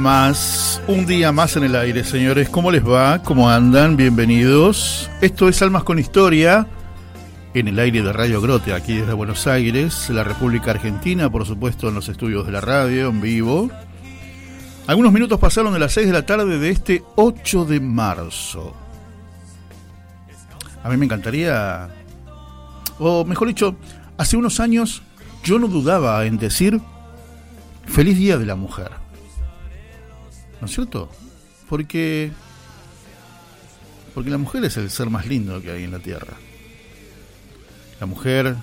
Más, un día más en el aire, señores. ¿Cómo les va? ¿Cómo andan? Bienvenidos. Esto es Almas con Historia, en el aire de Radio Grote, aquí desde Buenos Aires, la República Argentina, por supuesto, en los estudios de la radio, en vivo. Algunos minutos pasaron de las 6 de la tarde de este 8 de marzo. A mí me encantaría, o mejor dicho, hace unos años yo no dudaba en decir Feliz Día de la Mujer. ¿No es cierto? Porque porque la mujer es el ser más lindo que hay en la tierra. La mujer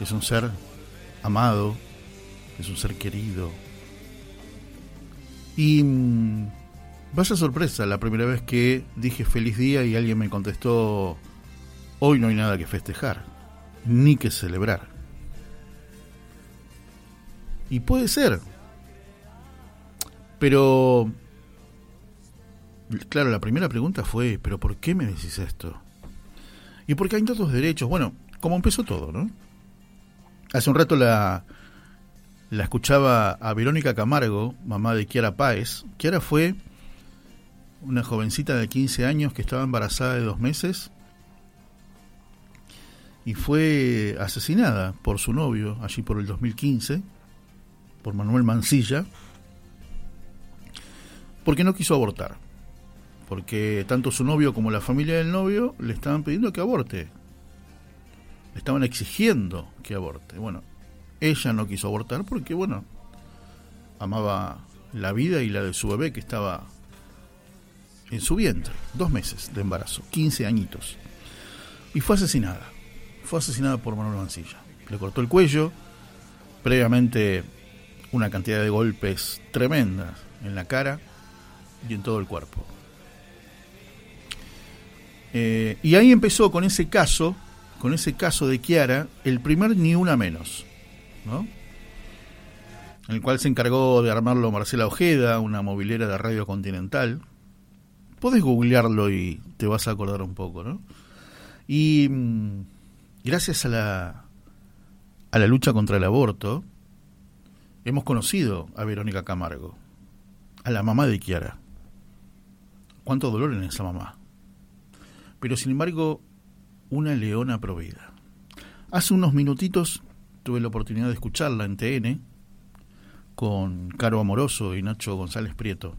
es un ser amado, es un ser querido. Y mm, vaya sorpresa la primera vez que dije feliz día y alguien me contestó, hoy no hay nada que festejar, ni que celebrar. Y puede ser, pero, claro, la primera pregunta fue, ¿pero por qué me decís esto? Y porque hay tantos derechos. Bueno, como empezó todo, ¿no? Hace un rato la, la escuchaba a Verónica Camargo, mamá de Kiara Páez. Kiara fue una jovencita de 15 años que estaba embarazada de dos meses y fue asesinada por su novio allí por el 2015, por Manuel Mancilla porque no quiso abortar. Porque tanto su novio como la familia del novio le estaban pidiendo que aborte. Le estaban exigiendo que aborte. Bueno, ella no quiso abortar porque, bueno, amaba la vida y la de su bebé que estaba en su vientre. Dos meses de embarazo, 15 añitos. Y fue asesinada. Fue asesinada por Manuel Mancilla. Le cortó el cuello. Previamente una cantidad de golpes tremendas en la cara y en todo el cuerpo. Eh, y ahí empezó con ese caso, con ese caso de Kiara, el primer ni una menos, ¿no? En el cual se encargó de armarlo Marcela Ojeda, una movilera de Radio Continental. Podés googlearlo y te vas a acordar un poco, ¿no? Y mm, gracias a la, a la lucha contra el aborto, hemos conocido a Verónica Camargo, a la mamá de Kiara cuánto dolor en esa mamá. Pero sin embargo, una leona provida. Hace unos minutitos tuve la oportunidad de escucharla en TN con Caro Amoroso y Nacho González Prieto.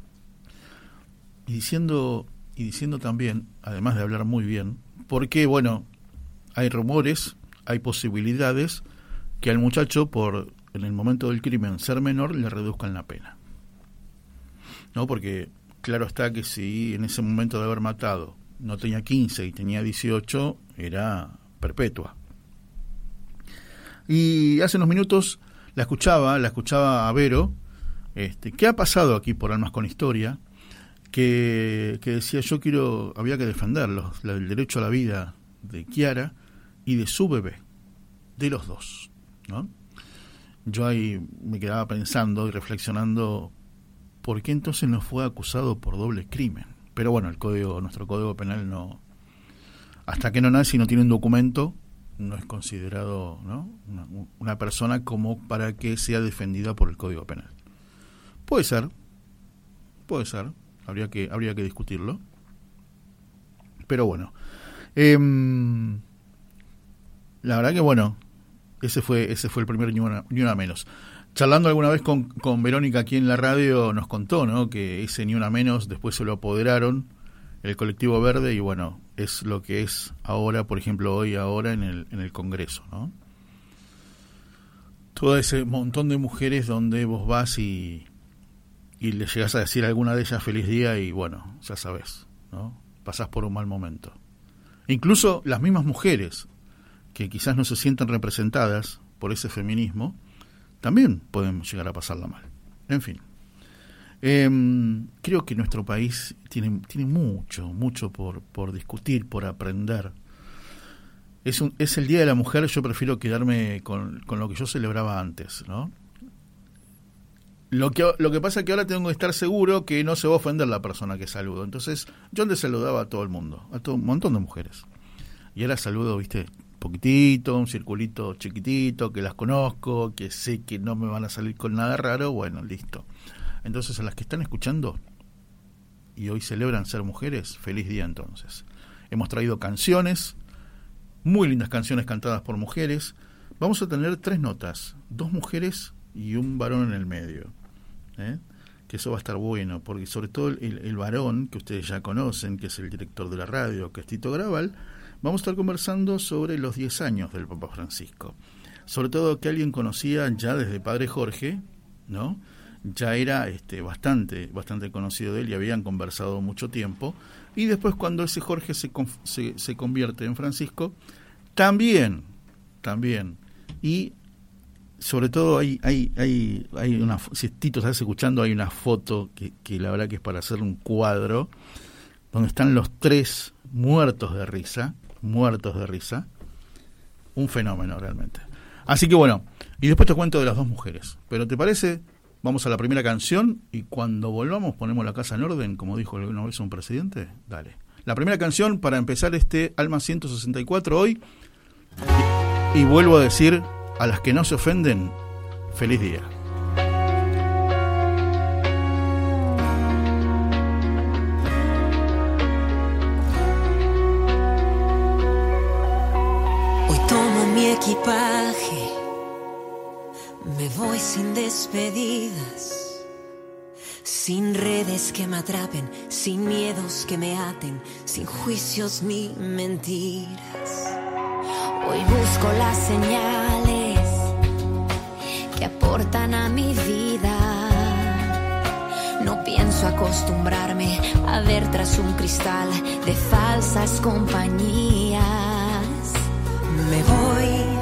Y diciendo, y diciendo también, además de hablar muy bien, porque bueno, hay rumores, hay posibilidades que al muchacho, por en el momento del crimen ser menor, le reduzcan la pena. ¿No? Porque claro está que si en ese momento de haber matado no tenía 15 y tenía 18, era perpetua. Y hace unos minutos la escuchaba, la escuchaba a Vero, este, ¿qué ha pasado aquí por Almas con Historia? Que, que decía yo quiero, había que defenderlo, el derecho a la vida de Kiara y de su bebé, de los dos, ¿no? Yo ahí me quedaba pensando y reflexionando ¿por qué entonces no fue acusado por doble crimen? Pero bueno, el código, nuestro código penal no, hasta que no nace y no tiene un documento, no es considerado ¿no? Una, persona como para que sea defendida por el Código Penal. Puede ser, puede ser, habría que, habría que discutirlo. Pero bueno, eh, la verdad que bueno, ese fue, ese fue el primer ni una, ni una menos. Charlando alguna vez con, con Verónica aquí en la radio, nos contó ¿no? que ese ni una menos después se lo apoderaron el colectivo verde y bueno, es lo que es ahora, por ejemplo, hoy, ahora en el, en el Congreso, ¿no? Todo ese montón de mujeres donde vos vas y, y le llegas a decir a alguna de ellas feliz día y bueno, ya sabes, ¿no? Pasás por un mal momento. Incluso las mismas mujeres que quizás no se sientan representadas por ese feminismo, también pueden llegar a pasarla mal. En fin. Eh, creo que nuestro país tiene, tiene mucho, mucho por, por discutir, por aprender. Es, un, es el Día de la Mujer, yo prefiero quedarme con, con lo que yo celebraba antes, ¿no? Lo que, lo que pasa es que ahora tengo que estar seguro que no se va a ofender la persona que saludo. Entonces, yo antes saludaba a todo el mundo, a todo un montón de mujeres. Y ahora saludo, viste, poquitito, un circulito chiquitito, que las conozco, que sé que no me van a salir con nada raro, bueno, listo. Entonces, a las que están escuchando y hoy celebran ser mujeres, feliz día entonces. Hemos traído canciones, muy lindas canciones cantadas por mujeres. Vamos a tener tres notas, dos mujeres y un varón en el medio. ¿eh? Que eso va a estar bueno, porque sobre todo el, el, varón, que ustedes ya conocen, que es el director de la radio, que es Tito Graval, vamos a estar conversando sobre los 10 años del Papa Francisco. Sobre todo que alguien conocía ya desde Padre Jorge, ¿no? ya era este, bastante, bastante conocido de él y habían conversado mucho tiempo. Y después cuando ese Jorge se, se, convierte en Francisco, también, también. Y sobre todo hay, hay, hay, hay una, si Tito estás escuchando, hay una foto que, que la verdad que es para hacer un cuadro, donde están los tres muertos de risa, muertos de risa. Un fenómeno realmente. Así que bueno, y después te cuento de las dos mujeres. Pero ¿te parece? Vamos a la primera canción y cuando volvamos ponemos la casa en orden, como dijo alguna vez un presidente. Dale. La primera canción para empezar este Alma 164 hoy. Y, y vuelvo a decir, a las que no se ofenden, feliz día. Equipaje me voy sin despedidas, sin redes que me atrapen, sin miedos que me aten, sin juicios ni mentiras. Hoy busco las señales que aportan a mi vida. No pienso acostumbrarme a ver tras un cristal de falsas compañías. Me voy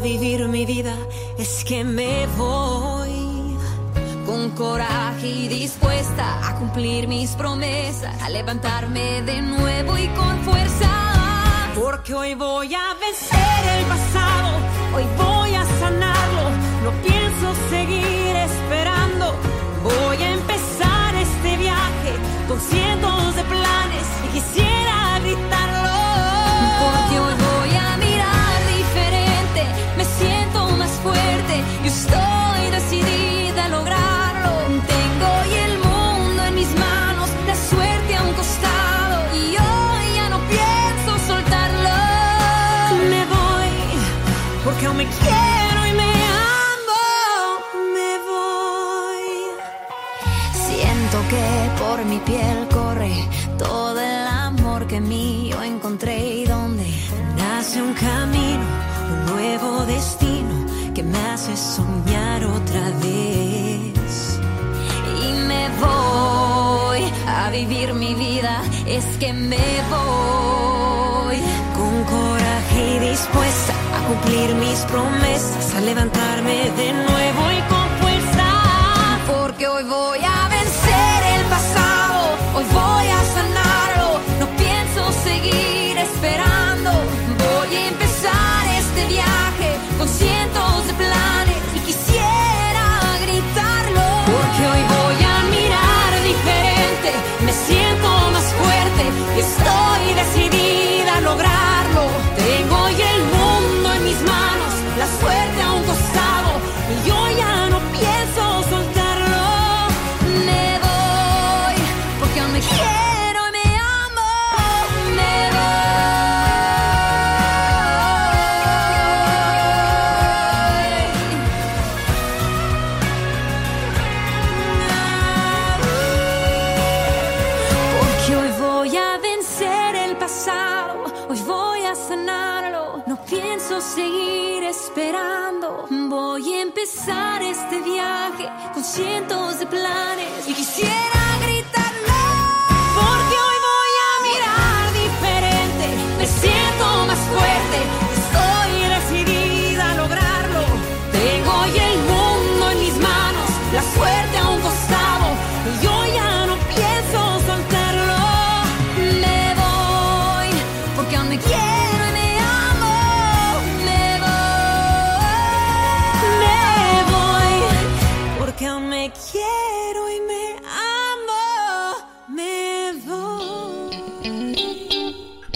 vivir mi vida es que me voy con coraje y dispuesta a cumplir mis promesas, a levantarme de nuevo y con fuerza. Porque hoy voy a vencer el pasado, hoy voy a sanarlo, no pienso seguir esperando, voy a por mi piel corre todo el amor que mío encontré y donde nace un camino, un nuevo destino que me hace soñar otra vez. Y me voy a vivir mi vida, es que me voy con coraje y dispuesta a cumplir mis promesas, a levantarme de nuevo No pienso seguir esperando. Voy a empezar este viaje con cientos de planes. Y quisiera gritarlo.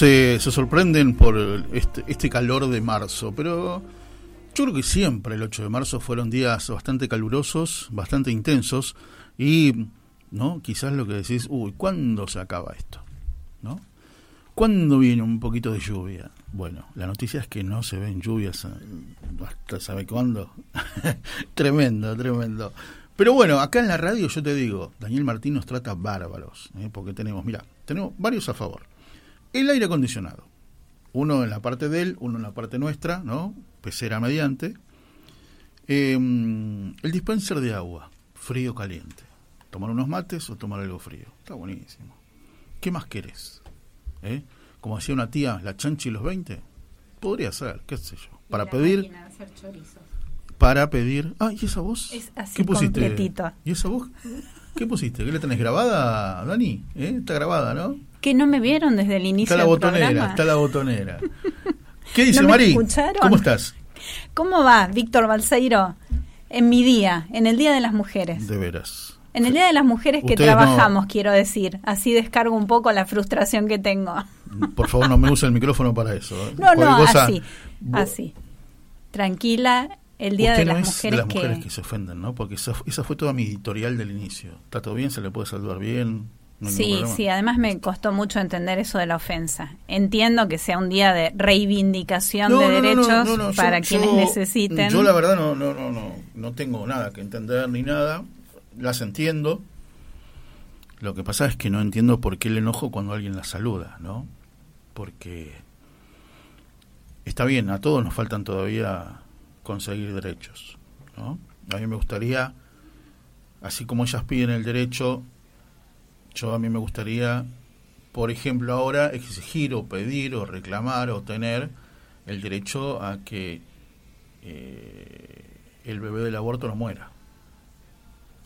Se, sorprenden por este, este calor de marzo, pero yo creo que siempre el 8 de marzo fueron días bastante calurosos, bastante intensos y, ¿no? Quizás lo que decís, uy, ¿cuándo se acaba esto? ¿No? ¿Cuándo viene un poquito de lluvia? Bueno, la noticia es que no se ven lluvias eh, hasta sabe cuándo. tremendo, tremendo. Pero bueno, acá en la radio yo te digo, Daniel Martín nos trata bárbaros, ¿eh? porque tenemos, mira, tenemos varios a favor. El aire acondicionado. Uno en la parte de él, uno en la parte nuestra, ¿no? Pecera mediante. Eh, el dispenser de agua, frío caliente. Tomar unos mates o tomar algo frío. Está buenísimo. ¿Qué más querés? ¿Eh? Como decía una tía, la chanchi y los 20. Podría ser, qué sé yo. Para pedir, para pedir. Ah, ¿y esa voz? Es así ¿Qué pusiste? completito. ¿Y esa voz? ¿Qué pusiste? ¿Qué le tenés grabada, Dani? ¿Eh? Está grabada, ¿no? Que no me vieron desde el inicio Está la del botonera, programa. está la botonera. ¿Qué dice ¿No me escucharon? ¿Cómo estás? ¿Cómo va, Víctor Balseiro? En mi día, en el Día de las Mujeres. De veras. En el Día de las Mujeres que Ustedes no- trabajamos, quiero decir. Así descargo un poco la frustración que tengo. Por favor, no me use el micrófono para eso. ¿eh? No, no, Cualquier cosa- así. Vos- Así. Tranquila, el Día de no las es Mujeres de las que... mujeres que... se ofenden, ¿no? Porque esa, esa fue toda mi editorial del inicio. ¿Está todo bien? ¿Se le puede saludar bien? ¿No hay ningún Sí, problema? sí, además me costó mucho entender eso de la ofensa. Entiendo que sea un día de reivindicación No, de no, derechos no, yo- para yo- quienes necesiten. Yo la verdad no, no, no, no, no tengo nada que entender ni nada. Las entiendo. Lo que pasa es que no entiendo por qué el enojo cuando alguien las saluda, ¿no? Porque está bien, a todos nos faltan todavía conseguir derechos, ¿no? A mí me gustaría, así como ellas piden el derecho, yo a mí me gustaría, por ejemplo, ahora exigir o pedir o reclamar o tener el derecho a que eh, el bebé del aborto no muera.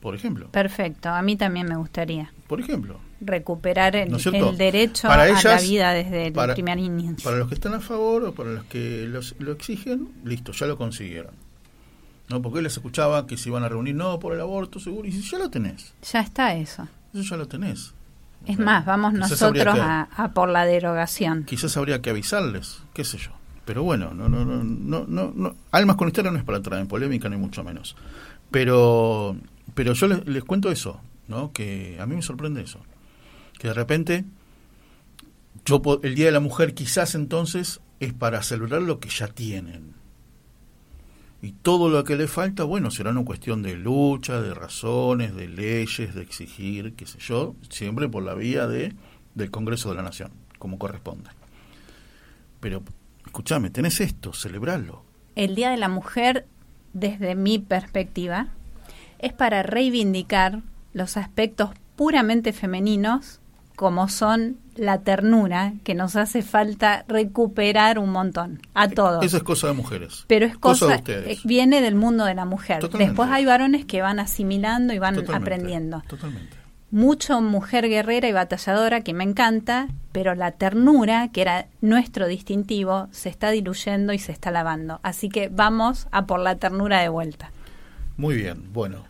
Por ejemplo. Perfecto, a mí también me gustaría Por ejemplo. recuperar el, derecho Para a la vida desde el para- primer inicio. Para los que están a favor o para los que los- lo exigen, listo, ya lo consiguieron. No, porque les escuchaba que se iban a reunir, no, por el aborto, seguro, y si ya lo tenés, Ya está eso. Eso ya lo tenés. Es más, vamos quizás nosotros que- a, a por la derogación. Quizás habría que avisarles, qué sé yo. Pero bueno, no, no, no, no, no, no. Almas con historia no es para entrar en polémica, ni mucho menos. Pero, pero yo les, les cuento eso, ¿no? Que a mí me sorprende eso. Que de repente, yo el Día de la Mujer quizás entonces es para celebrar lo que ya tienen. Y todo lo que le falta, bueno, será una cuestión de lucha, de razones, de leyes, de exigir, qué sé yo, siempre por la vía de del Congreso de la Nación, como corresponde. Pero, escúchame, tenés esto, celebrarlo. El Día de la Mujer, desde mi perspectiva, es para reivindicar los aspectos puramente femeninos como son la ternura, que nos hace falta recuperar un montón, a todos. Eso es cosa de mujeres. Pero es Cosa cosa, de ustedes. eh, viene del mundo de la mujer. Totalmente. Después hay varones que van asimilando y van Totalmente, aprendiendo. Totalmente. Mucho mujer guerrera y batalladora que me encanta, pero la ternura, que era nuestro distintivo, se está diluyendo y se está lavando. Así que vamos a por la ternura de vuelta. Muy bien, bueno.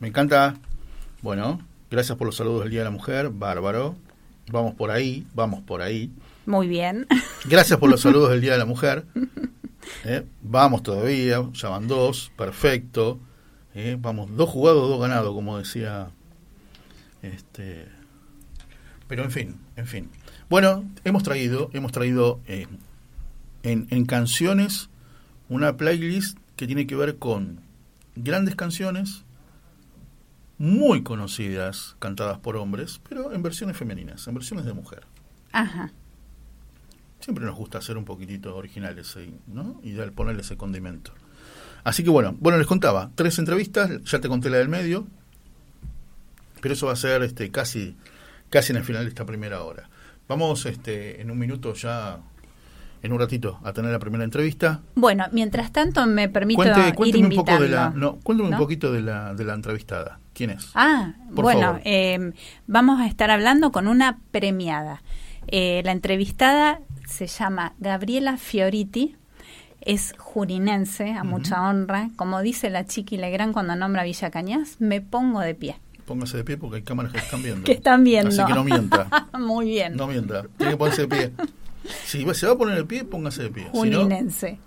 Me encanta. Bueno, gracias por los saludos del Día de la Mujer, bárbaro. Vamos por ahí, vamos por ahí. Muy bien. Gracias por los saludos del Día de la Mujer. Eh, Vamos todavía, ya van dos, perfecto. Eh, Vamos, dos jugados, dos ganados, como decía. Este, pero en fin, en fin. Bueno, hemos traído, hemos traído eh, en, en canciones una playlist que tiene que ver con grandes canciones muy conocidas, cantadas por hombres, pero en versiones femeninas, en versiones de mujer. Ajá. Siempre nos gusta hacer un poquitito originales ahí, ¿no? Y ponerle ese condimento. Así que bueno, bueno, les contaba, tres entrevistas, ya te conté la del medio, pero eso va a ser este casi casi en el final de esta primera hora. Vamos este en un minuto ya en un ratito a tener la primera entrevista. Bueno, mientras tanto me permito Cuente, ir cuénteme un poco de la invitando. no, cuéntame ¿no? un poquito de la de la entrevistada. ¿Quién es? Ah, Por bueno, eh, vamos a estar hablando con una premiada. Eh, la entrevistada se llama Gabriela Fioriti, es jurinense, a mucha honra. Como dice la Chiqui Legrand cuando nombra Villa Cañas, me pongo de pie. Póngase de pie porque hay cámaras que están viendo. Que están viendo. Así que no mienta. Muy bien. No mienta. Tiene que ponerse de pie. Si se va a poner de pie, póngase de pie. Si no, Juninense.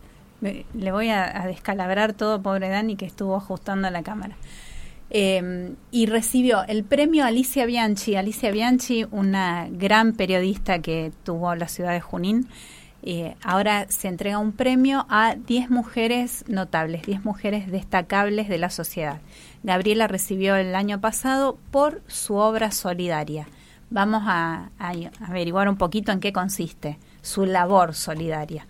Me- Le voy a, a descalabrar todo, pobre Dani, que estuvo ajustando la cámara. Eh, y recibió el premio Alicia Bianchi. Alicia Bianchi, una gran periodista que tuvo la ciudad de Junín. Eh, ahora se entrega un premio a 10 mujeres notables, 10 mujeres destacables de la sociedad. Gabriela recibió el año pasado por su obra solidaria. Vamos a, a averiguar un poquito en qué consiste su labor solidaria.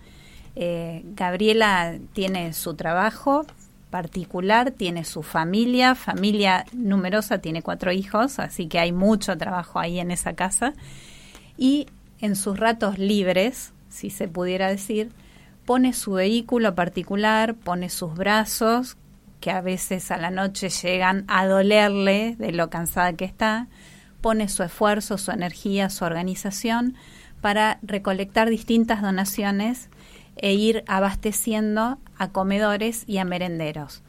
Eh, Gabriela tiene su trabajo particular, tiene su familia, familia numerosa, tiene cuatro hijos, así que hay mucho trabajo ahí en esa casa. Y en sus ratos libres, si se pudiera decir, pone su vehículo particular, pone sus brazos, que a veces a la noche llegan a dolerle de lo cansada que está, pone su esfuerzo, su energía, su organización para recolectar distintas donaciones e ir abasteciendo a comedores y a merenderos.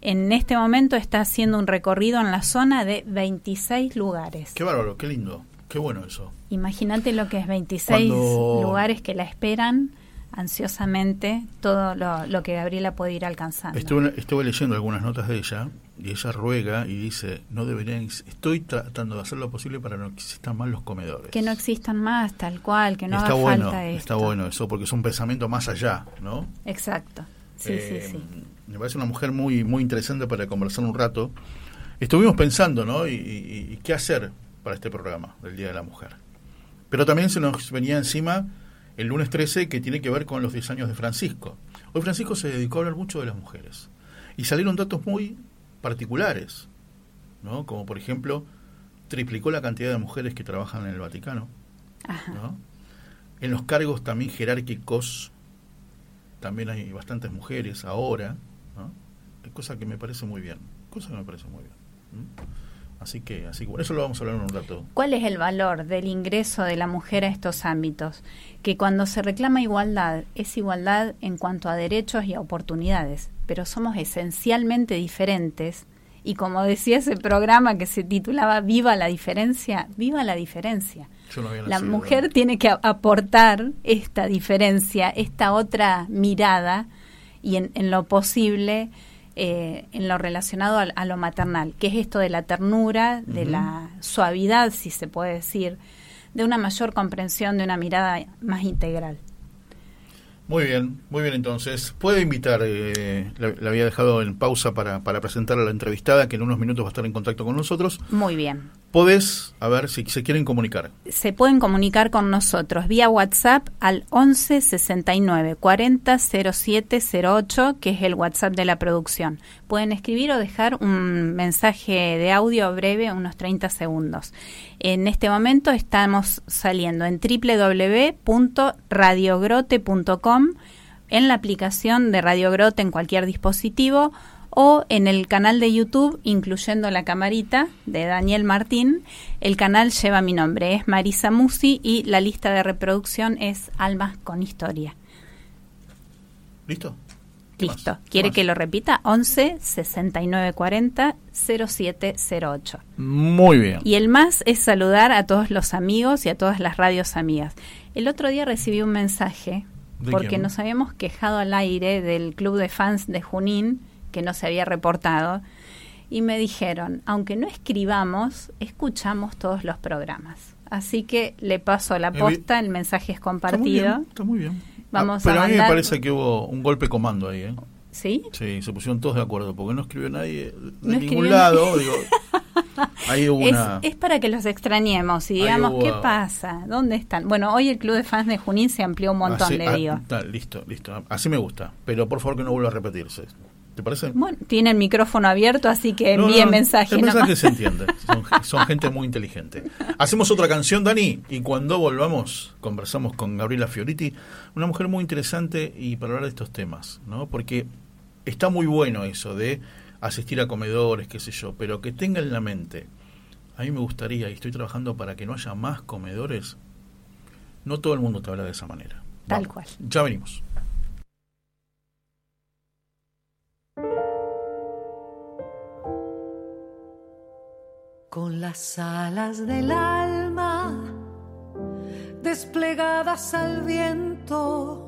En este momento está haciendo un recorrido en la zona de 26 lugares. qué bárbaro, qué lindo. Qué bueno eso. Imagínate lo que es 26 Cuando- lugares que la esperan ansiosamente, todo lo, lo que Gabriela puede ir alcanzando. Estuve, estuve leyendo algunas notas de ella y ella ruega y dice, no deberían, estoy tratando de hacer lo posible para no que existan más los comedores. Que no existan más, tal cual, que no está haga bueno, falta esto. está bueno eso, porque es un pensamiento más allá, ¿no? Exacto. Sí, Eh, sí, sí. Me parece una mujer muy, muy interesante para conversar un rato. Estuvimos pensando, ¿no? Y, y- y qué hacer para este programa del Día de la Mujer. Pero también se nos venía encima el lunes 13 que tiene que ver con los 10 años de Francisco. Hoy Francisco se dedicó a hablar mucho de las mujeres. Y salieron datos muy particulares, ¿no? Como por ejemplo, triplicó la cantidad de mujeres que trabajan en el Vaticano. ¿no? En los cargos también jerárquicos también hay bastantes mujeres ahora, ¿no? Cosa que me parece muy bien, cosa que me parece muy bien. Así que, así que bueno, eso lo vamos a hablar en un rato. ¿Cuál es el valor del ingreso de la mujer a estos ámbitos? Que cuando se reclama igualdad, es igualdad en cuanto a derechos y a oportunidades, pero somos esencialmente diferentes. Y como decía ese programa que se titulaba Viva la diferencia, viva la diferencia. No La mujer tiene que aportar esta diferencia, esta otra mirada y en, en lo posible eh, en lo relacionado a, lo maternal, que es esto de la ternura, de la suavidad, si se puede decir, de una mayor comprensión, de una mirada más integral. Muy bien, muy bien entonces. Puede invitar, eh, la, la había dejado en pausa para, para presentar a la entrevistada que en unos minutos va a estar en contacto con nosotros. Muy bien. Podés, a ver si se quieren comunicar. Se pueden comunicar con nosotros vía WhatsApp al 11 69 40 07 08, que es el WhatsApp de la producción. Pueden escribir o dejar un mensaje de audio breve, unos 30 segundos. En este momento estamos saliendo en www.radiogrote.com, en la aplicación de Radio Grote en cualquier dispositivo o en el canal de YouTube, incluyendo la camarita de Daniel Martín. El canal lleva mi nombre, es Marisa Musi y la lista de reproducción es Almas con Historia. ¿Listo? ¿Qué Listo. ¿Quiere que lo repita? 11 69 40 0708. Muy bien. Y el más es saludar a todos los amigos y a todas las radios amigas. El otro día recibí un mensaje ¿De porque quién? nos habíamos quejado al aire del club de fans de Junín que no se había reportado y me dijeron, aunque no escribamos, escuchamos todos los programas. Así que le paso la Evi- posta, el mensaje es Está muy compartido. bien. Está muy bien. Vamos Ah, pero a a, mí me mandar- parece que hubo un golpe comando ahí, ¿eh? ¿Sí? Sí, se pusieron todos de acuerdo, porque no escribió nadie de No ningún lado. Digo, Es, para que los extrañemos y digamos, ¿qué pasa? ¿Dónde están? Bueno, hoy el club de fans de Junín se amplió un montón, Así- le ah, digo. ta, listo, listo. Así me gusta. Pero por favor que no vuelva a repetirse. ¿Te parece? Bueno, tiene el micrófono abierto, así que No, envíen no, mensaje El mensaje se entiende. Son, son gente muy inteligente. Hacemos otra canción, Dani, y cuando volvamos conversamos con Gabriela Fioriti, una mujer muy interesante y para hablar de estos temas, ¿no? Porque está muy bueno eso de asistir a comedores, qué sé yo, pero que tenga en la mente, a mí me gustaría, y estoy trabajando para que no haya más comedores, no todo el mundo te habla de esa manera. Tal Vamos, cual. Ya venimos. Con las alas del alma desplegadas al viento,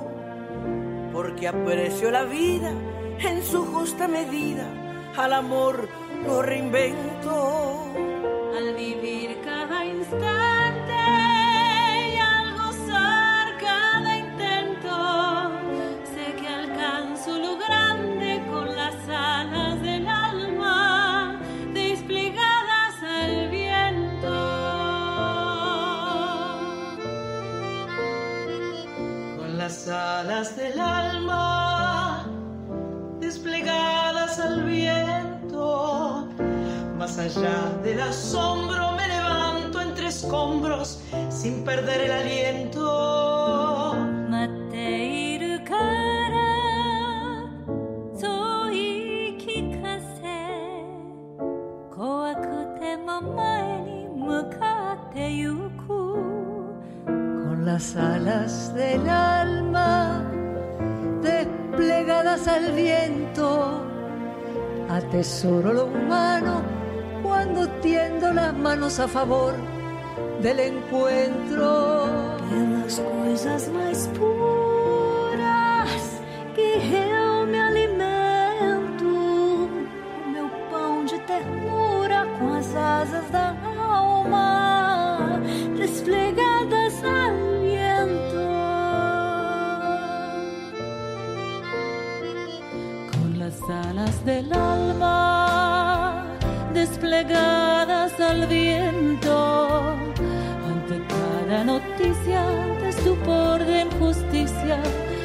porque aprecio la vida en su justa medida, al amor lo reinvento. Al vivir cada instante alas del alma desplegadas al viento, más allá del asombro me levanto entre escombros sin perder el aliento. 待っているからそう言い聞かせ怖くても前に向かってゆく Las alas del alma desplegadas al viento, atesoro lo humano cuando tiendo las manos a favor del encuentro. pelas coisas mais puras que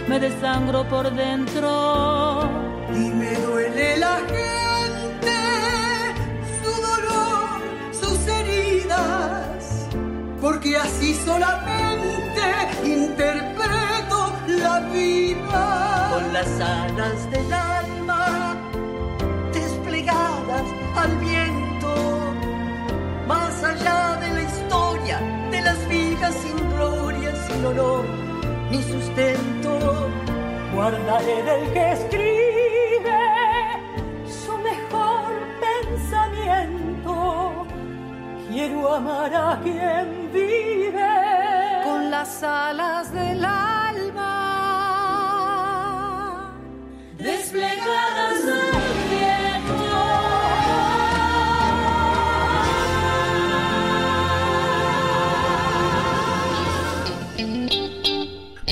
me desangro por dentro Y me duele la gente, su dolor, sus heridas, porque así solamente interpreto la vida. Con las alas del alma desplegadas al viento, más allá de la historia de las vidas sin gloria, sin honor ni sustento. Guardaré del que escribe su mejor pensamiento. Quiero amar a quien vive con las alas del alma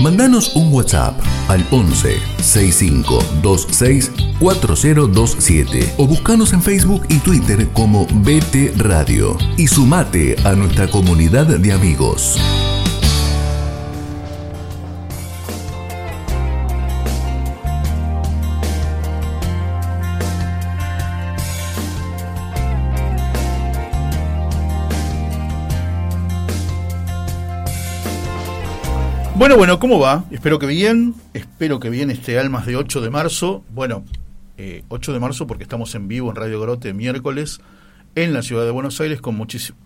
Mandanos un WhatsApp al 11 6526 4027 o buscanos en Facebook y Twitter como BT Radio y sumate a nuestra comunidad de amigos. Bueno, bueno, ¿cómo va? Espero que bien, espero que bien este Almas de 8 de marzo. Bueno, eh, 8 de marzo porque estamos en vivo en Radio Grote miércoles en la ciudad de Buenos Aires con, muchísimo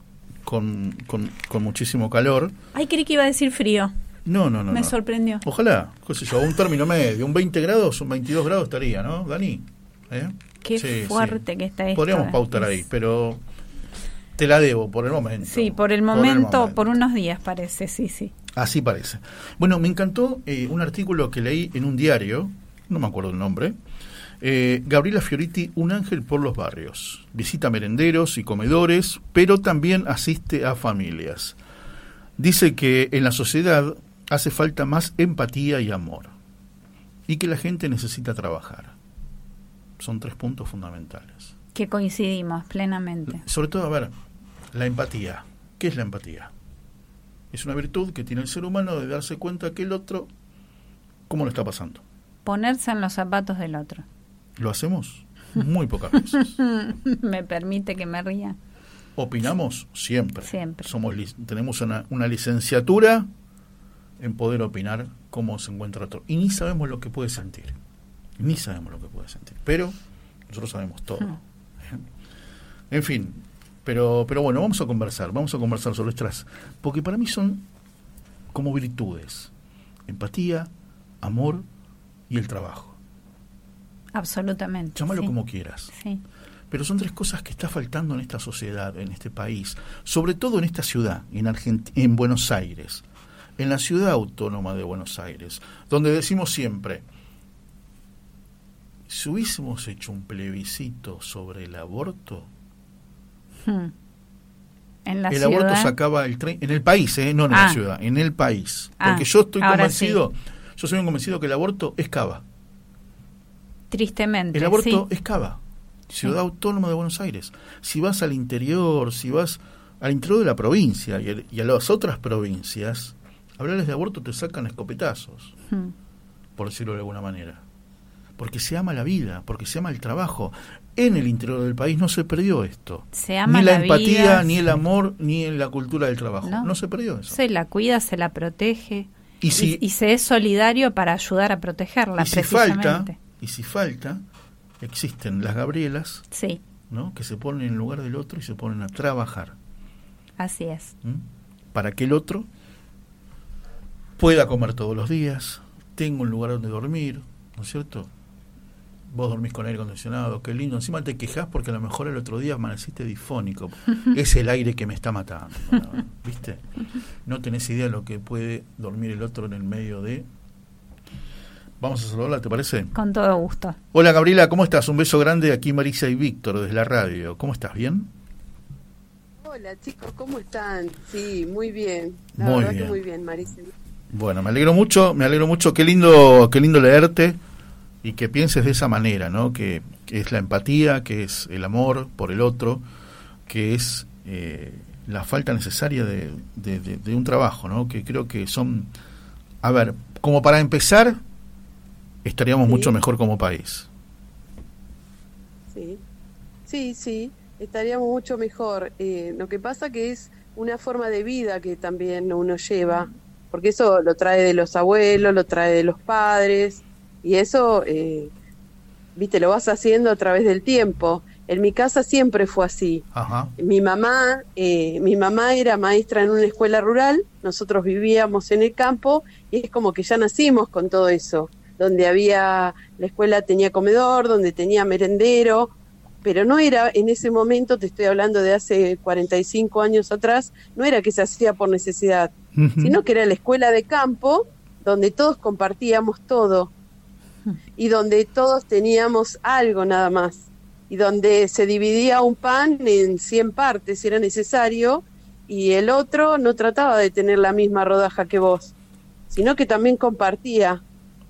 con, con, con muchísimo calor. Ay, creí que iba a decir frío. No, no, no. Me no. sorprendió. Ojalá, qué sé yo, un término medio, un 20 grados, un 22 grados estaría, ¿no, Dani? ¿Eh? Qué Sí, fuerte que está esto. Podríamos pautar ahí, pero te la debo por el momento. Sí, por el momento, por, unos días parece, sí, sí. Así parece. Bueno, me encantó eh, un artículo que leí en un diario, no me acuerdo el nombre. eh, Gabriela Fioriti, un ángel por los barrios. Visita merenderos y comedores, pero también asiste a familias. Dice que en la sociedad hace falta más empatía y amor. Y que la gente necesita trabajar. Son tres puntos fundamentales. Que coincidimos plenamente. Sobre todo, a ver, la empatía. ¿Qué es la empatía? Es una virtud que tiene el ser humano de darse cuenta que el otro, ¿cómo lo está pasando? Ponerse en los zapatos del otro. ¿Lo hacemos? Muy pocas veces. me permite que me ría. ¿Opinamos? Siempre. Siempre. Somos, tenemos una, una licenciatura en poder opinar cómo se encuentra otro. Y ni sabemos lo que puede sentir. Ni sabemos lo que puede sentir. Pero nosotros sabemos todo. Hmm. En fin, pero, pero bueno, vamos a conversar, vamos a conversar sobre estas, porque para mí son como virtudes, empatía, amor y el trabajo. Absolutamente. Llámalo sí. como quieras. Sí. Pero son tres cosas que está faltando en esta sociedad, en este país, sobre todo en esta ciudad, en, Argent- en Buenos Aires, en la ciudad autónoma de Buenos Aires, donde decimos siempre, si hubiésemos hecho un plebiscito sobre el aborto, Hmm. En la el ciudad. aborto sacaba el tren en el país, ¿eh? no en la Ah. ciudad, en el país. Ah, Porque yo estoy ahora convencido, yo soy un convencido que el aborto es cava. Tristemente. El aborto sí. es cava. Ciudad Autónoma de Buenos Aires. Si vas al interior, si vas al interior de la provincia y a, y a las otras provincias, hablarles de aborto te sacan escopetazos, Hmm. por decirlo de alguna manera. Porque se ama la vida, porque se ama el trabajo. En el interior del país no se perdió esto. Se ama ni la, la empatía, vida, ni el amor, ni la cultura del trabajo. No. No, se perdió eso. Se la cuida, se la protege. Y si- y se es solidario para ayudar a protegerla, y si falta, y si falta, existen las Gabrielas, Sí, ¿no? que se ponen en lugar del otro y se ponen a trabajar. así es. ¿m? para que el otro pueda comer todos los días, tenga un lugar donde dormir, ¿no es cierto? Vos dormís con aire acondicionado, qué lindo. Encima te quejas porque a lo mejor el otro día amaneciste difónico. es el aire que me está matando. ¿Viste? No tenés idea de lo que puede dormir el otro en el medio de... Vamos a saludarla, ¿te parece? Con todo gusto. Hola Gabriela, ¿cómo estás? Un beso grande aquí Marisa y Víctor desde la radio. ¿Cómo estás? ¿Bien? Hola chicos, ¿cómo están? Sí, muy bien. La Muy verdad bien. que muy bien, Marisa. Bueno, me alegro mucho, me alegro mucho, qué lindo, qué lindo leerte y que pienses de esa manera, ¿no? Que, que es la empatía, que es el amor por el otro, que es eh, la falta necesaria de, de- de- de un trabajo, ¿no? Que creo que son, a ver, como para empezar, estaríamos Sí. mucho mejor como país. Sí, sí, sí, estaríamos mucho mejor. Eh, lo que pasa que es una forma de vida que también uno lleva, porque eso lo trae de los abuelos, lo trae de los padres, y eso, eh, viste, lo vas haciendo a través del tiempo. En mi casa siempre fue así. Ajá. Mi mamá, eh, mi mamá era maestra en una escuela rural, nosotros vivíamos en el campo y es como que ya nacimos con todo eso. donde había, la escuela tenía comedor, donde tenía merendero, pero no era en ese momento, te estoy hablando de hace 45 años atrás, no era que se hacía por necesidad, sino que era la escuela de campo donde todos compartíamos todo y donde todos teníamos algo nada más y donde se dividía un pan en 100 partes si era necesario y el otro no trataba de tener la misma rodaja que vos, sino que también compartía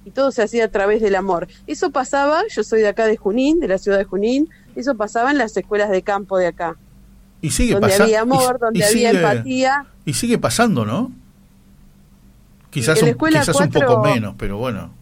y todo se hacía a través del amor. Eso pasaba, yo soy de acá de Junín, de la ciudad de Junín, eso pasaba en las escuelas de campo de acá. Y sigue donde pasando. había amor, donde había empatía. Y sigue pasando, ¿no? Quizás, un, quizás un poco menos, pero bueno.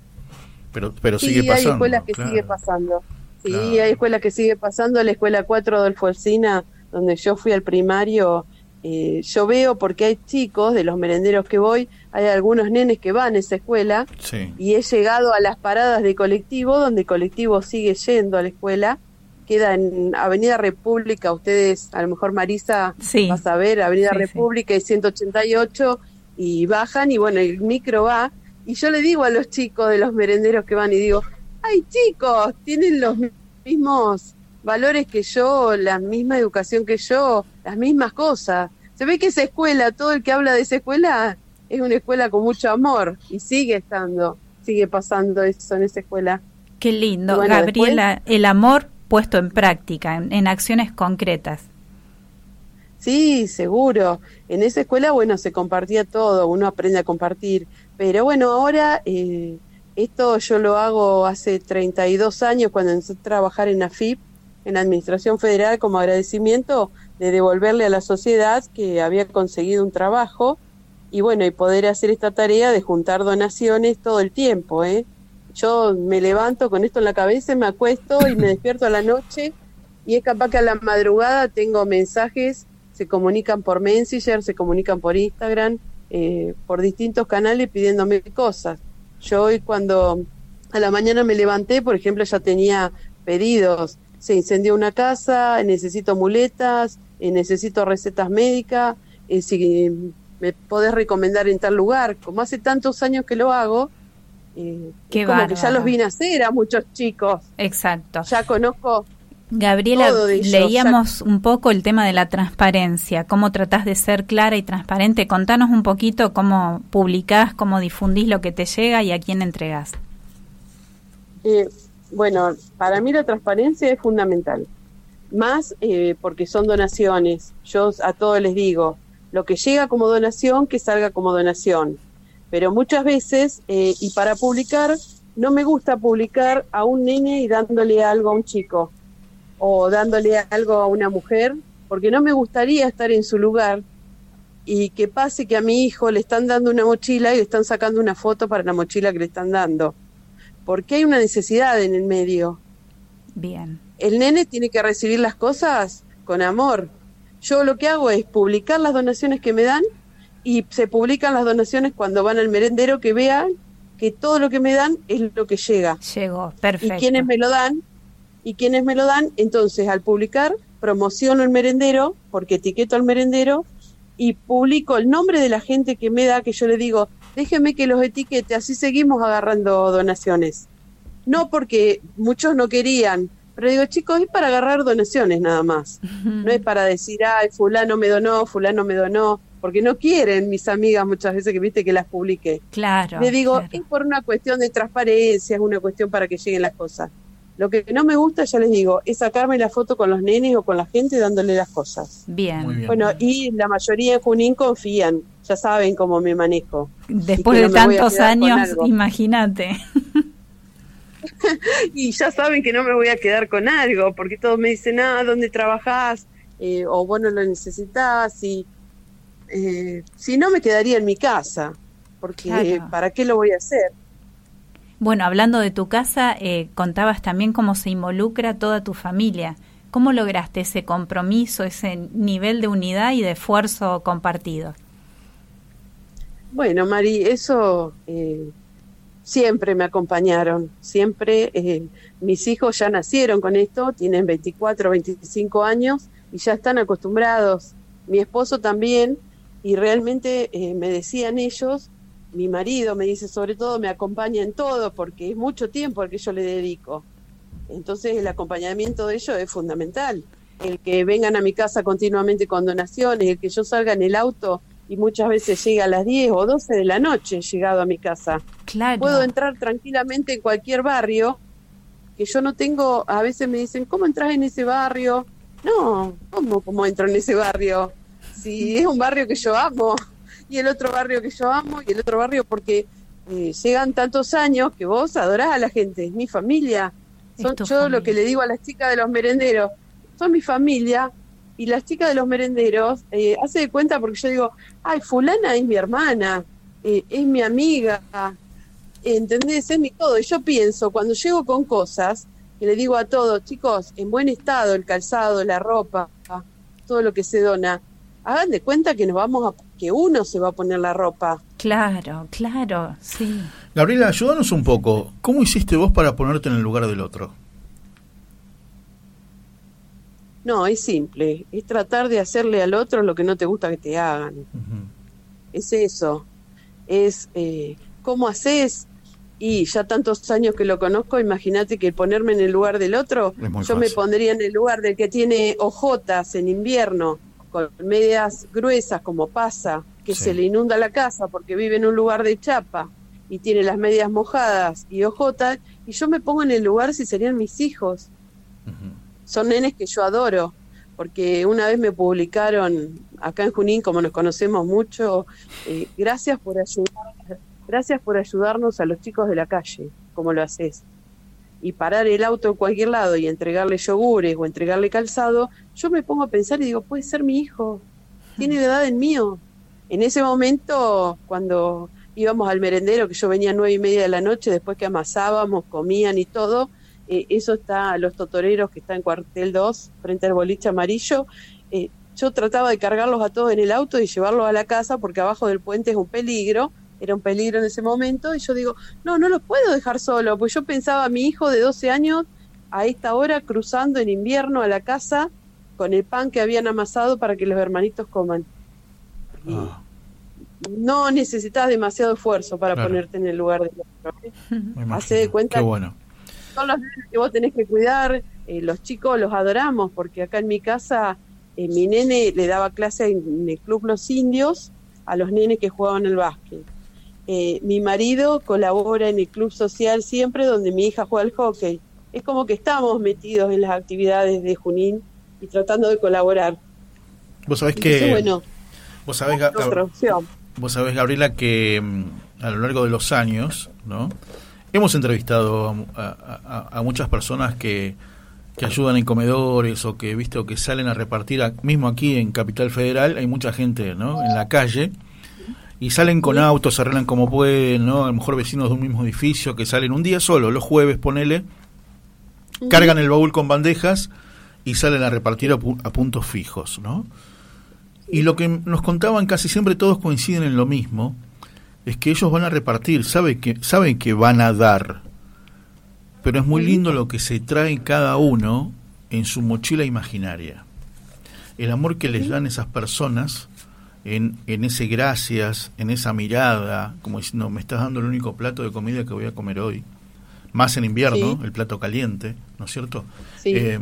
Pero, pero sí, sigue pasando. hay escuelas que claro. sigue pasando. Sí, Claro. hay escuelas que sigue pasando. La escuela 4 Adolfo Alsina, donde yo fui al primario, eh, yo veo porque hay chicos de los merenderos que voy, hay algunos nenes que van a esa escuela Sí. y he llegado a las paradas de colectivo, donde el colectivo sigue yendo a la escuela. Queda en Avenida República, ustedes, a lo mejor Marisa Sí. va a saber, Avenida Sí, sí. República y 188, y bajan y bueno, el micro va. Y yo le digo a los chicos de los merenderos que van y digo, ay chicos, tienen los mismos valores que yo, la misma educación que yo, las mismas cosas. Se ve que esa escuela, todo el que habla de esa escuela, es una escuela con mucho amor y sigue estando, sigue pasando eso en esa escuela. Qué lindo, bueno, Gabriela, el amor puesto en práctica, en, en acciones concretas. Sí, seguro. En esa escuela, bueno, se compartía todo, uno aprende a compartir. Pero bueno, ahora eh, esto yo lo hago hace 32 años cuando empecé a trabajar en AFIP, en la Administración Federal, como agradecimiento de devolverle a la sociedad que había conseguido un trabajo y bueno, y poder hacer esta tarea de juntar donaciones todo el tiempo, ¿eh? Yo me levanto con esto en la cabeza, me acuesto y me despierto a la noche y es capaz que a la madrugada tengo mensajes, se comunican por Messenger, se comunican por Instagram, eh, por distintos canales pidiéndome cosas. Yo hoy cuando a la mañana me levanté, por ejemplo, ya tenía pedidos, se incendió una casa, necesito muletas, eh, necesito recetas médicas, eh, si me podés recomendar en tal lugar. Como hace tantos años que lo hago, eh, Qué como que ya los vine a hacer a muchos chicos. Exacto. Ya conozco Gabriela, leíamos un poco el tema de la transparencia, cómo tratás de ser clara y transparente. Contanos un poquito cómo publicás, cómo difundís lo que te llega y a quién entregás. Eh, bueno, para mí la transparencia es fundamental. Más eh, porque son donaciones. Yo a todos les digo, lo que llega como donación, que salga como donación. Pero muchas veces, eh, y para publicar, no me gusta publicar a un nene y dándole algo a un chico o dándole algo a una mujer, porque no me gustaría estar en su lugar y que pase que a mi hijo le están dando una mochila y le están sacando una foto para la mochila que le están dando porque hay una necesidad en el medio. Bien. El nene tiene que recibir las cosas con amor. Yo lo que hago es publicar las donaciones que me dan y se publican las donaciones cuando van al merendero que vean que todo lo que me dan es lo que llega. Llegó, perfecto. Y quienes me lo dan, y quienes me lo dan, entonces al publicar promociono el merendero porque etiqueto al merendero y publico el nombre de la gente que me da, que yo le digo, déjeme que los etiquete, así seguimos agarrando donaciones. No porque muchos no querían, pero digo, chicos, es para agarrar donaciones nada más. No es para decir, ay, fulano me donó, fulano me donó, porque no quieren mis amigas muchas veces que viste que las publique. Claro. Le digo, claro. es por una cuestión de transparencia, es una cuestión para que lleguen las cosas. Lo que no me gusta, ya les digo, es sacarme la foto con los nenes o con la gente dándole las cosas. Bien. Bueno, y la mayoría en Junín confían, ya saben cómo me manejo. Después de no tantos años, imagínate. Y ya saben que no me voy a quedar con algo, porque todos me dicen, ah, ¿dónde trabajás? Eh, o vos no lo necesitas, y eh, si no me quedaría en mi casa, porque Claro. ¿para qué lo voy a hacer? Bueno, hablando de tu casa, eh, contabas también cómo se involucra toda tu familia. ¿Cómo lograste ese compromiso, ese nivel de unidad y de esfuerzo compartido? Bueno, Mari, eso eh, siempre me acompañaron, siempre. eh, mis hijos ya nacieron con esto, tienen 24, 25 años y ya están acostumbrados. Mi esposo también, y realmente eh, me decían ellos, mi marido me dice, sobre todo, me acompaña en todo, porque es mucho tiempo al que yo le dedico. Entonces el acompañamiento de ellos es fundamental. El que vengan a mi casa continuamente con donaciones, el que yo salga en el auto y muchas veces llega a las 10 o 12 de la noche llegado a mi casa. Claro. Puedo entrar tranquilamente en cualquier barrio, que yo no tengo, a veces me dicen, ¿cómo entras en ese barrio? No, ¿cómo, cómo entro en ese barrio? Si es un barrio que yo amo, y el otro barrio que yo amo, y el otro barrio porque eh, llegan tantos años que vos adorás a la gente, es mi familia. Son, yo lo que le digo a las chicas de los merenderos, son mi familia, y las chicas de los merenderos eh, hace de cuenta porque yo digo, ay, fulana es mi hermana, eh, es mi amiga, ¿entendés? Es mi todo. Y yo pienso, cuando llego con cosas, que le digo a todos, chicos, en buen estado, el calzado, la ropa, todo lo que se dona, hagan de cuenta que nos vamos a, que uno se va a poner la ropa. Claro, claro, sí. Gabriela, ayúdanos un poco. ¿Cómo hiciste vos para ponerte en el lugar del otro? No, es simple, es tratar de hacerle al otro lo que no te gusta que te hagan. Es eso, es eh, cómo haces y ya tantos años que lo conozco, imagínate que ponerme en el lugar del otro, yo me pondría en el lugar del que tiene ojotas en invierno, con medias gruesas como pasa, que Sí. se le inunda la casa porque vive en un lugar de chapa y tiene las medias mojadas y ojotas, y yo me pongo en el lugar si serían mis hijos. Son nenes que yo adoro, porque una vez me publicaron acá en Junín, como nos conocemos mucho, eh, gracias por ayudar, gracias por ayudarnos a los chicos de la calle, como lo haces. Y parar el auto en cualquier lado y entregarle yogures o entregarle calzado, yo me pongo a pensar y digo, puede ser mi hijo, tiene la edad del mío. En ese momento, cuando íbamos al merendero, que yo venía a nueve y media de la noche, después que amasábamos, comían y todo, eh, eso está, los totoreros que está en cuartel 2, frente al boliche amarillo, eh, yo trataba de cargarlos a todos en el auto y llevarlos a la casa porque abajo del puente es un peligro, era un peligro en ese momento, y yo digo, no, no los puedo dejar solo, pues yo pensaba a mi hijo de 12 años a esta hora cruzando en invierno a la casa con el pan que habían amasado para que los hermanitos coman. Y Ah, no necesitas demasiado esfuerzo para Claro. ponerte en el lugar del otro. ¿eh? Hace de cuenta Qué bueno. son los nenes que vos tenés que cuidar, eh, los chicos los adoramos, porque acá en mi casa eh, mi nene le daba clase en, en el Club Los Indios a los nenes que jugaban al básquet. Eh, mi marido colabora en el Club Social siempre donde mi hija juega al hockey. Es como que estamos metidos en las actividades de Junín y tratando de colaborar. Vos sabés Entonces, que... bueno, Vos sabés. Vos sabés, Gabriela, que mm, a lo largo de los años, ¿no? Hemos entrevistado a, a- a- a muchas personas que, que ayudan en comedores o que, visto que salen a repartir, a- mismo aquí en Capital Federal, hay mucha gente, ¿no? En la calle y salen con autos, se arreglan como pueden, ¿no? A lo mejor vecinos de un mismo edificio que salen un día solo, los jueves, ponele, cargan el baúl con bandejas y salen a repartir a, pu- a puntos fijos, ¿no? Y lo que nos contaban casi siempre todos coinciden en lo mismo, es que ellos van a repartir, sabe que, saben que van a dar, pero es muy lindo lo que se trae cada uno en su mochila imaginaria. El amor que les dan esas personas en, en ese gracias, en esa mirada, como diciendo, me estás dando el único plato de comida que voy a comer hoy. Más en invierno, Sí. el plato caliente, ¿no es cierto? Sí. Eh,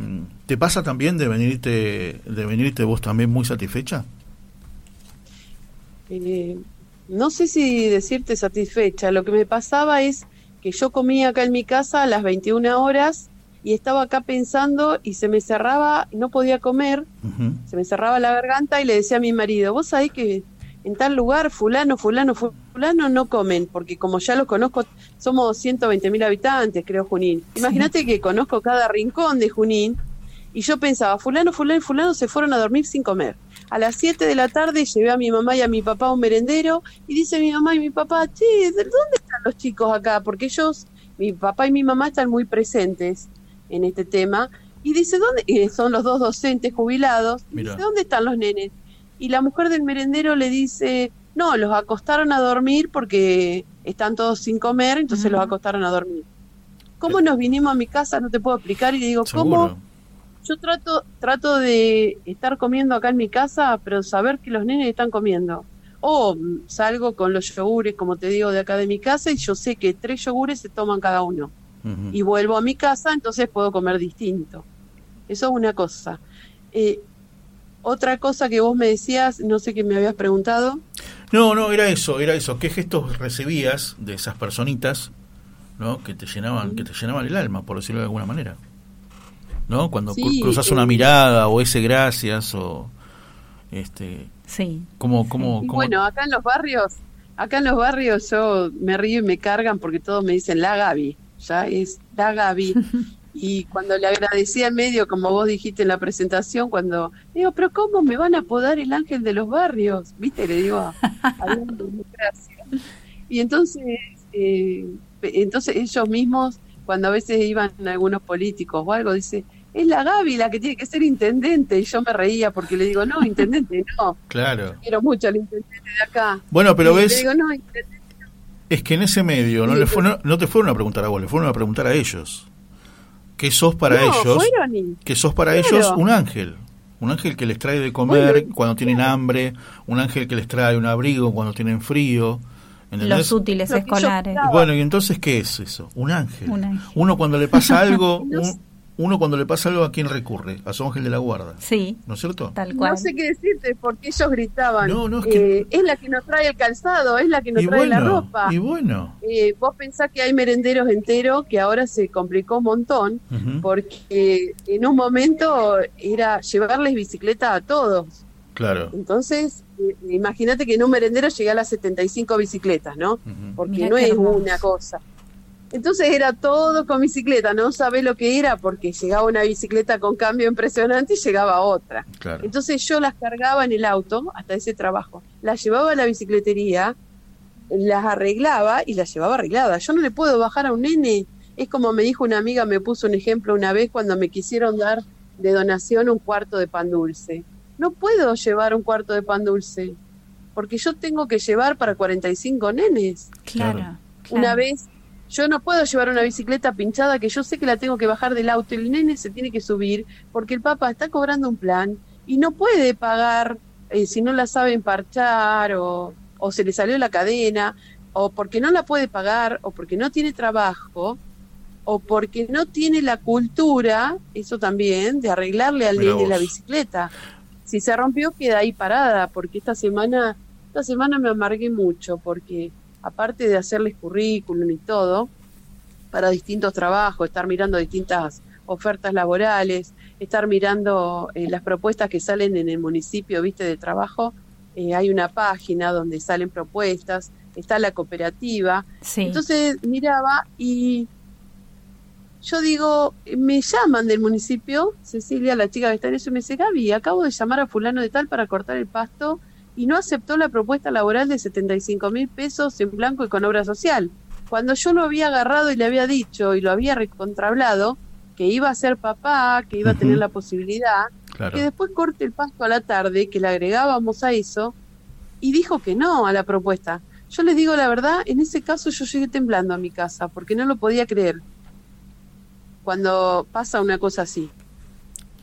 ¿Te pasa también de venirte, de venirte vos también muy satisfecha? Eh, no sé si decirte satisfecha. Lo que me pasaba es que yo comía acá en mi casa a las 21 horas y estaba acá pensando y se me cerraba, no podía comer, se me cerraba la garganta y le decía a mi marido, vos sabés que en tal lugar fulano, fulano, fulano no comen, porque como ya los conozco, somos 120 mil habitantes, creo, Junín. Imagínate que conozco cada rincón de Junín y yo pensaba, fulano, fulano fulano se fueron a dormir sin comer. A las 7 de la tarde llevé a mi mamá y a mi papá a un merendero y dice mi mamá y mi papá, che, ¿de dónde están los chicos acá? Porque ellos, mi papá y mi mamá están muy presentes en este tema. Y dice, ¿dónde? eh, son los dos docentes jubilados. Y dice, ¿dónde están los nenes? Y la mujer del merendero le dice, no, los acostaron a dormir porque están todos sin comer, entonces los acostaron a dormir. ¿Cómo nos vinimos a mi casa? No te puedo explicar. Y le digo, ¿cómo? Yo trato, trato de estar comiendo acá en mi casa, pero saber que los nenes están comiendo. o salgo con los yogures, como te digo, de acá de mi casa y yo sé que tres yogures se toman cada uno. Y vuelvo a mi casa, entonces puedo comer distinto. Eso es una cosa. Eh, otra cosa que vos me decías, no sé qué me habías preguntado. No, no, era eso, era eso. ¿Qué gestos recibías de esas personitas, ¿no? Que te llenaban, que te llenaban el alma, por decirlo de alguna manera. ¿No? Cuando Sí, cruzas una eh, mirada o ese gracias o este Sí. como como Y como bueno, acá en los barrios, acá en los barrios yo me río y me cargan porque todos me dicen la Gaby, ya es la Gaby. y cuando le agradecí al medio, como vos dijiste en la presentación, cuando digo, pero ¿cómo me van a apodar el ángel de los barrios? ¿Viste? Le digo, democracia. Y entonces, eh, entonces ellos mismos, cuando a veces iban algunos políticos o algo, dice, es la Gaby la que tiene que ser intendente. Y yo me reía porque le digo, no, intendente, no. claro. Quiero mucho al intendente de acá. Bueno, pero Y le ves digo, no, intendente, es que en ese medio no le fue- no, no te fueron a preguntar a vos, le fueron a preguntar a ellos. ¿Qué sos para no, ellos? y- que sos para Claro. ellos un ángel. Un ángel que les trae de comer Bueno, cuando tienen hambre, un ángel que les trae un abrigo cuando tienen frío. ¿entendés? Los útiles que escolares. Bueno, y entonces, ¿qué es eso? Un ángel. Un ángel. Uno cuando le pasa algo, un-. Uno cuando le pasa algo, ¿a quién recurre? A su ángel de la guarda. Sí, ¿No es cierto? tal cual. No sé qué decirte porque ellos gritaban. No, no, es que- eh, es la que nos trae el calzado, es la que nos y trae la ropa. y bueno. Eh, vos pensás que hay merenderos enteros que ahora se complicó un montón porque en un momento era llevarles bicicleta a todos. Claro. Entonces, eh, imagínate que en un merendero llegué a las 75 bicicletas, ¿no? Porque Mirá no es una cosa. Entonces era todo con bicicleta, no sabés lo que era porque llegaba una bicicleta con cambio impresionante y llegaba otra. Claro. Entonces yo las cargaba en el auto hasta ese trabajo, las llevaba a la bicicletería, las arreglaba y las llevaba arregladas. Yo no le puedo bajar a un nene. Es como me dijo una amiga, me puso un ejemplo una vez cuando me quisieron dar de donación un cuarto de pan dulce. No puedo llevar un cuarto de pan dulce porque yo tengo que llevar para 45 nenes. Claro. Claro. claro. Una vez, yo no puedo llevar una bicicleta pinchada que yo sé que la tengo que bajar del auto. El nene se tiene que subir porque el papá está cobrando un plan y no puede pagar eh, si no la saben parchar o, o se le salió la cadena o porque no la puede pagar o porque no tiene trabajo o porque no tiene la cultura, eso también, de arreglarle al nene la bicicleta. Si se rompió, queda ahí parada, porque esta semana, esta semana me amargué mucho, porque aparte de hacerles currículum y todo, para distintos trabajos, estar mirando distintas ofertas laborales, estar mirando eh, las propuestas que salen en el municipio, viste, de trabajo, eh, hay una página donde salen propuestas, está la cooperativa, Sí. entonces miraba y yo digo, me llaman del municipio, Cecilia, la chica que está en eso, y me dice, Gaby, acabo de llamar a fulano de tal para cortar el pasto y no aceptó la propuesta laboral de 75 mil pesos en blanco y con obra social. Cuando yo lo había agarrado y le había dicho y lo había recontrablado, que iba a ser papá, que iba a tener la posibilidad, Claro. que después corte el pasto a la tarde, que le agregábamos a eso, y dijo que no a la propuesta. Yo les digo la verdad, en ese caso yo llegué temblando a mi casa, porque no lo podía creer cuando pasa una cosa así.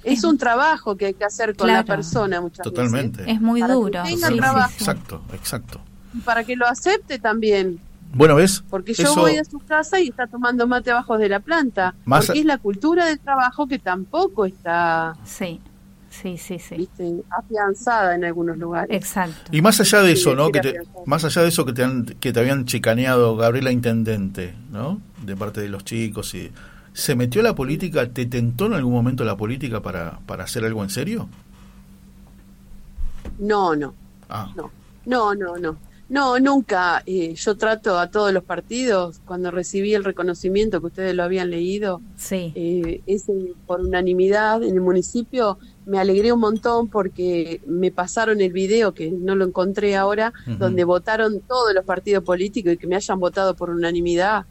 Es un trabajo que hay que hacer con la persona muchas Totalmente. Es muy Para que duro. tenga sí, sí, trabajo. Exacto, exacto. veces, y para que lo acepte también, Bueno, ¿ves? porque yo Eso- voy a su casa y está tomando mate abajo de la planta, Más porque a- es la cultura del trabajo que tampoco está, Sí, sí, sí, sí. viste, afianzada en algunos lugares. Exacto. Y más allá de eso, ¿no? Que te, más allá de eso que te, han- que te habían chicaneado Gabriela Intendente, ¿no? De parte de los chicos y ¿se metió la política? ¿Te tentó en algún momento la política para, para hacer algo en serio? No, no. Ah, No, no, no, no. No, nunca. eh, yo trato a todos los partidos, cuando recibí el reconocimiento que ustedes lo habían leído, Sí, eh, ese por unanimidad en el municipio, me alegré un montón porque me pasaron el video, que no lo encontré ahora, donde votaron todos los partidos políticos y que me hayan votado por unanimidad.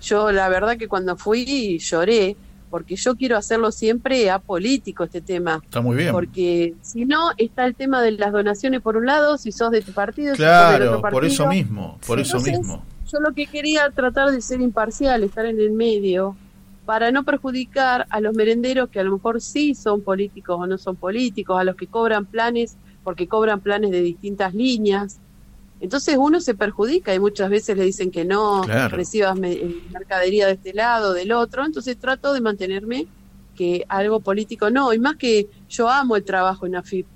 Yo la verdad que cuando fui lloré, porque yo quiero hacerlo siempre apolítico este tema. está muy bien. Porque si no, está el tema de las donaciones por un lado, si sos de tu partido, si sos del Claro, por eso mismo, por eso mismo. Yo lo que quería tratar de ser imparcial, estar en el medio, para no perjudicar a los merenderos que a lo mejor sí son políticos o no son políticos, a los que cobran planes, porque cobran planes de distintas líneas, Entonces uno se perjudica y muchas veces le dicen que no, Claro. recibas eh, mercadería de este lado, del otro. Entonces trato de mantenerme que algo político no. Y más que yo amo el trabajo en AFIP.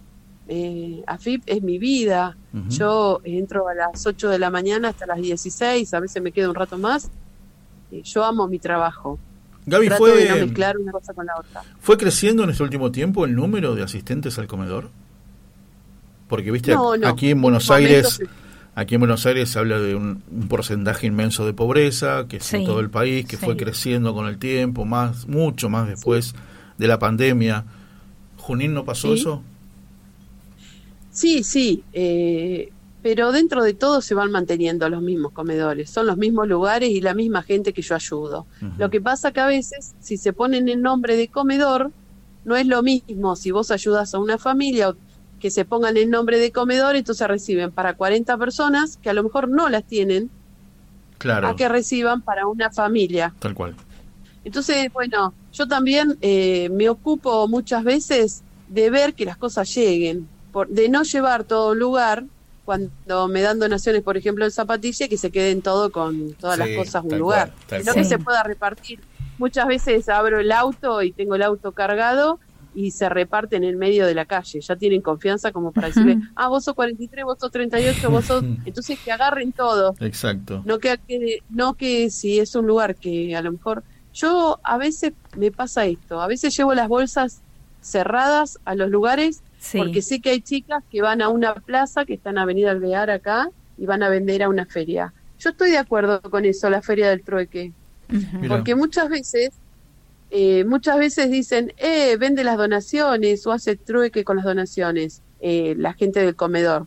Eh, AFIP es mi vida. Yo entro a las 8 de la mañana hasta las 16, a veces me quedo un rato más. Eh, yo amo mi trabajo. Gaby, Trato de no ¿fue, mezclar una cosa con la otra. ¿fue creciendo en este último tiempo el número de asistentes al comedor? Porque, viste, No, no. aquí en Buenos En Aires... Aquí en Buenos Aires se habla de un, un porcentaje inmenso de pobreza, que es en todo el país, que sí. fue creciendo con el tiempo, más mucho más después de la pandemia. ¿Junín no pasó Sí. eso? Sí, sí, eh, pero dentro de todo se van manteniendo los mismos comedores, son los mismos lugares y la misma gente que yo ayudo. Lo que pasa que a veces, si se ponen el nombre de comedor, no es lo mismo si vos ayudas a una familia o que se pongan el nombre de comedor, entonces reciben para 40 personas que a lo mejor no las tienen, Claro, a que reciban para una familia. tal cual. Entonces, bueno, yo también eh, me ocupo muchas veces de ver que las cosas lleguen, por, de no llevar todo lugar cuando me dan donaciones, por ejemplo, en zapatilla, que se queden todo con todas Sí, las cosas un lugar, cual, sino cual. que se pueda repartir. Muchas veces abro el auto y tengo el auto cargado y se reparte en el medio de la calle. Ya tienen confianza como para decirle, ah, vos sos 43, vos sos 38, vos sos... Entonces que agarren todo. Exacto. No que, que- no que si es un lugar que a lo mejor yo a veces me pasa esto, a veces llevo las bolsas cerradas a los lugares Sí. porque sé que hay chicas que van a una plaza que está en Avenida Alvear acá y van a vender a una feria. Yo estoy de acuerdo con eso, la feria del trueque, porque muchas veces eh, muchas veces dicen, eh, vende las donaciones o hace trueque con las donaciones, eh, la gente del comedor.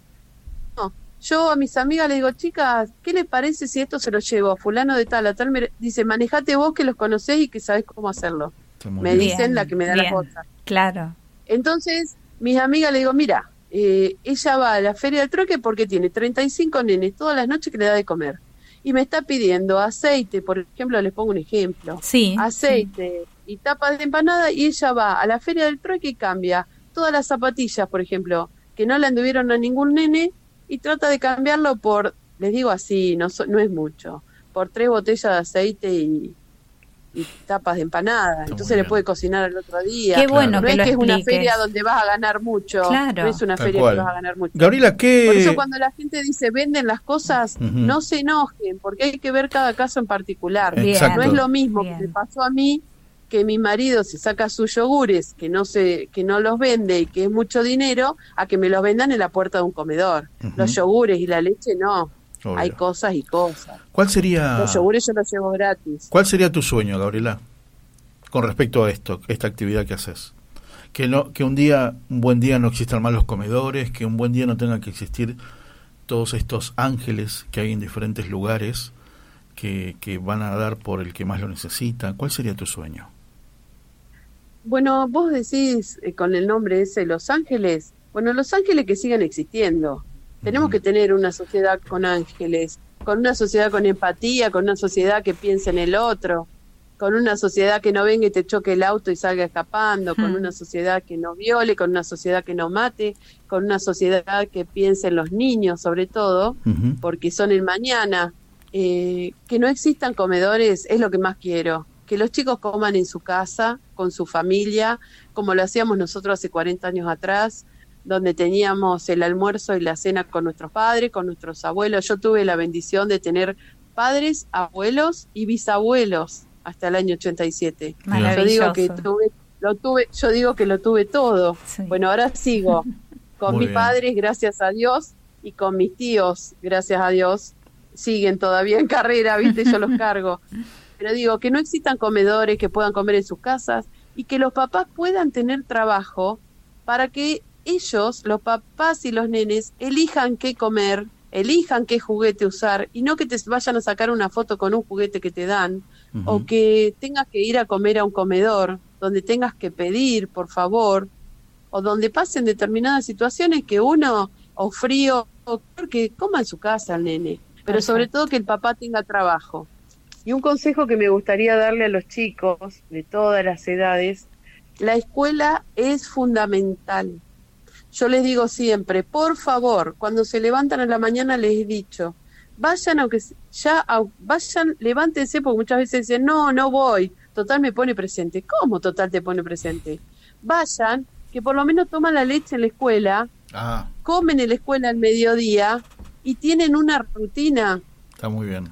No, yo a mis amigas les digo, chicas, ¿qué les parece si esto se lo llevo a fulano de tal, a tal? me- Dice, manejate vos que los conocés y que sabés cómo hacerlo. Me bien. dicen la que me da las bien. bolsas. Claro. Entonces, mis amigas le digo, mira, eh, ella va a la feria del troque porque tiene 35 nenes todas las noches que le da de comer. Y me está pidiendo aceite, por ejemplo, les pongo un ejemplo Sí. aceite y tapas de empanada y ella va a la feria del trueque y cambia todas las zapatillas, por ejemplo, que no le anduvieron a ningún nene y trata de cambiarlo por, les digo así, no, so- no es mucho, por tres botellas de aceite y, y tapas de empanada. Entonces le puede cocinar al otro día. Qué bueno no que es lo que es una feria donde vas a ganar mucho. Claro. No es una Tal feria cual. que vas a ganar mucho. Gabriela, ¿qué...? Por eso cuando la gente dice venden las cosas, no se enojen, porque hay que ver cada caso en particular. Bien. No es lo mismo Bien. que me pasó a mí que mi marido se saca sus yogures, que no se, que no los vende y que es mucho dinero, a que me los vendan en la puerta de un comedor. Los yogures y la leche no. Obvio. Hay cosas y cosas. ¿Cuál sería, Los yogures yo los llevo gratis. ¿Cuál sería tu sueño, Gabriela, con respecto a esto, esta actividad que haces? Que, no, que un día, un buen día no existan más los comedores, que un buen día no tenga que existir todos estos ángeles que hay en diferentes lugares que, que van a dar por el que más lo necesita. ¿Cuál sería tu sueño? Bueno, vos decís eh, con el nombre ese Los Ángeles. Bueno, Los Ángeles que sigan existiendo. Tenemos que tener una sociedad con ángeles, con una sociedad con empatía, con una sociedad que piense en el otro, con una sociedad que no venga y te choque el auto y salga escapando, con Hmm. una sociedad que no viole, con una sociedad que no mate, con una sociedad que piense en los niños sobre todo, porque son el mañana. Eh, que no existan comedores es lo que más quiero. Que los chicos coman en su casa, con su familia, como lo hacíamos nosotros hace 40 años atrás, donde teníamos el almuerzo y la cena con nuestros padres, con nuestros abuelos. Yo tuve la bendición de tener padres, abuelos y bisabuelos hasta el año 87. Yo digo que tuve, lo tuve, yo digo que lo tuve todo. Sí. Bueno, ahora sigo con Muy mis bien. padres, gracias a Dios, y con mis tíos, gracias a Dios, siguen todavía en carrera, ¿viste? Yo los cargo. Pero digo, que no existan comedores que puedan comer en sus casas y que los papás puedan tener trabajo para que ellos, los papás y los nenes, elijan qué comer, elijan qué juguete usar y no que te vayan a sacar una foto con un juguete que te dan o que tengas que ir a comer a un comedor donde tengas que pedir, por favor, o donde pasen determinadas situaciones que uno, o frío, o que coma en su casa el nene, pero sobre todo que el papá tenga trabajo. Y un consejo que me gustaría darle a los chicos de todas las edades, la escuela es fundamental. yo les digo siempre, por favor, cuando se levantan a la mañana les he dicho, vayan aunque ya vayan, levántense porque muchas veces dicen, "No, no voy." Total me pone presente. ¿Cómo total te pone presente? Vayan, que por lo menos toman la leche en la escuela, Ah, comen en la escuela al mediodía y tienen una rutina. está muy bien.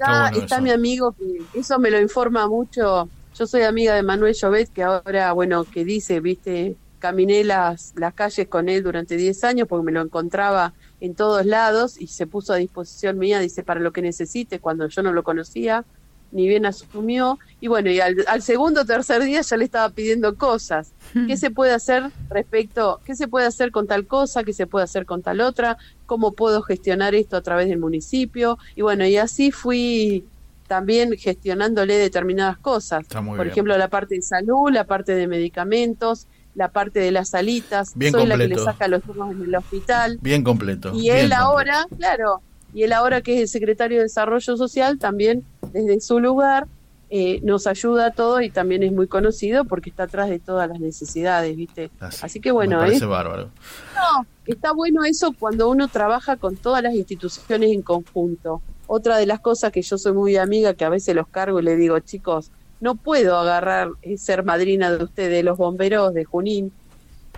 Está Está, bueno está eso. mi amigo que eso me lo informa mucho. Yo soy amiga de Manuel Llobet, que ahora, bueno, que dice, viste, caminé las, las calles con él durante 10 años porque me lo encontraba en todos lados y se puso a disposición mía, dice, para lo que necesite, cuando yo no lo conocía, ni bien asumió. Y bueno, y al, al segundo o tercer día ya le estaba pidiendo cosas. ¿Qué se puede hacer respecto, qué se puede hacer con tal cosa, qué se puede hacer con tal otra? ¿Cómo puedo gestionar esto a través del municipio? Y bueno, y así fui también gestionándole determinadas cosas. Está muy Por bien. ejemplo, la parte de salud, la parte de medicamentos, la parte de las salitas. Bien Soy la que le saca los turnos en el hospital. Bien completo. Y bien él completo. ahora, claro, y él ahora que es el secretario de Desarrollo Social, también desde su lugar eh, nos ayuda a todos y también es muy conocido porque está atrás de todas las necesidades, ¿viste? Así, Así que bueno, Me parece es- bárbaro. no, está bueno eso cuando uno trabaja con todas las instituciones en conjunto. Otra de las cosas que yo soy muy amiga, que a veces los cargo y le digo, chicos, no puedo agarrar y ser madrina de ustedes, los bomberos de Junín,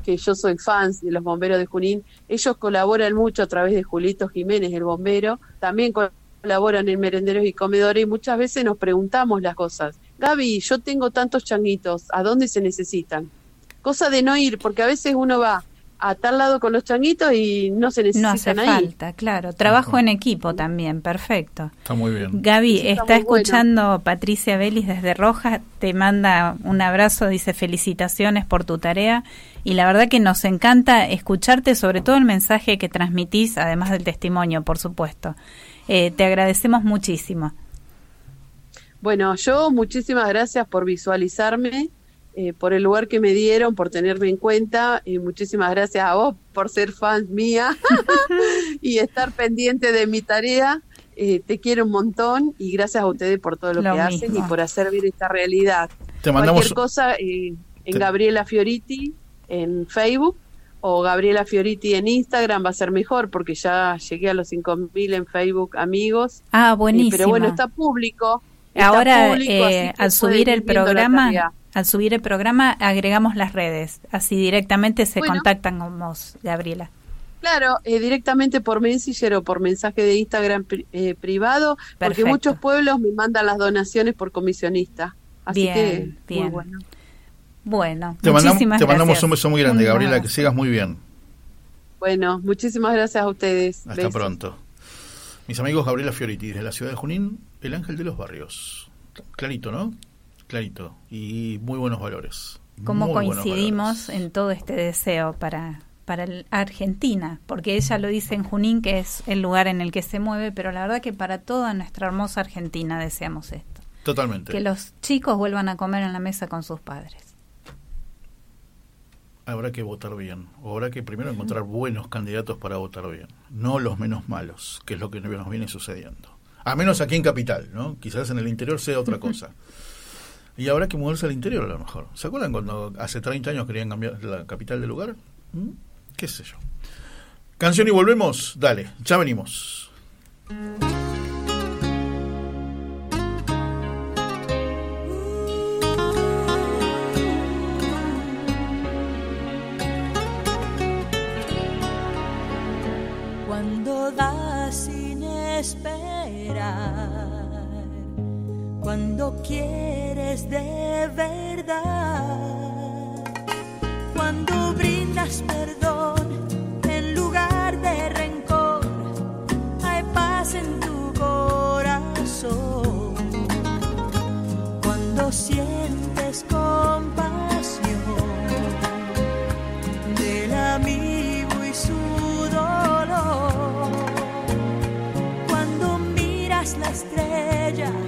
que yo soy fans de los bomberos de Junín. Ellos colaboran mucho a través de Julito Jiménez, el bombero. También colaboran en merenderos y comedores y muchas veces nos preguntamos las cosas. Gaby, yo tengo tantos changuitos, ¿a dónde se necesitan? Cosa de no ir, porque a veces uno va a tal lado con los changuitos y no se No hace necesitan ahí. falta, claro. Trabajo en equipo también, perfecto. Está muy bien. Gaby, está está, muy bueno. escuchando Patricia Vélez desde Rojas, te manda un abrazo, dice felicitaciones por tu tarea y la verdad que nos encanta escucharte, sobre todo el mensaje que transmitís, además del testimonio, por supuesto. Eh, te agradecemos muchísimo. Bueno, yo muchísimas gracias por visualizarme, eh, por el lugar que me dieron, por tenerme en cuenta y muchísimas gracias a vos por ser fan mía y estar pendiente de mi tarea. Eh, te quiero un montón y gracias a ustedes por todo lo, Lo que hacen y por hacer ver esta realidad. Te mandamos- Cualquier cosa eh, en Te- Gabriela Fioriti en Facebook o Gabriela Fioriti en Instagram va a ser mejor porque ya llegué a los 5.000 en Facebook amigos. Ah, Eh, buenísimo. pero bueno, está público. está Ahora, público, eh, al subir el programa, al subir el programa, agregamos las redes. Así directamente se Bueno. contactan con vos, Gabriela. Claro, eh, directamente por Messenger o por mensaje de Instagram pri- eh, privado, porque muchos pueblos me mandan las donaciones por comisionista. Así Bien, que, muy bien. bueno. Bueno, Te mandamos, muchísimas te mandamos gracias. un beso muy grande, Gabriela, que sigas muy bien. Bueno, muchísimas gracias a ustedes. Hasta Besos. pronto. Mis amigos Gabriela Fioriti, de la ciudad de Junín, el ángel de los barrios. Clarito, ¿no? Clarito. Y muy buenos valores. cómo coincidimos valores. en todo este deseo para, para el- Argentina, porque ella lo dice en Junín, que es el lugar en el que se mueve, pero la verdad que para toda nuestra hermosa Argentina deseamos esto, Totalmente. que los chicos vuelvan a comer en la mesa con sus padres. Habrá que votar bien. O habrá que primero encontrar buenos candidatos para votar bien. No los menos malos, que es lo que nos viene sucediendo. A menos aquí en Capital, ¿no? Quizás en el interior sea otra cosa. Y habrá que moverse al interior a lo mejor. ¿Se acuerdan cuando hace 30 años querían cambiar la capital de lugar? ¿Mm? ¿Qué sé yo? Canción y volvemos. Dale, ya venimos. cuando quieres de verdad, cuando brindas perdón en lugar de rencor, hay paz en tu corazón, cuando sientes compasión. tras la estrella.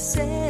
said.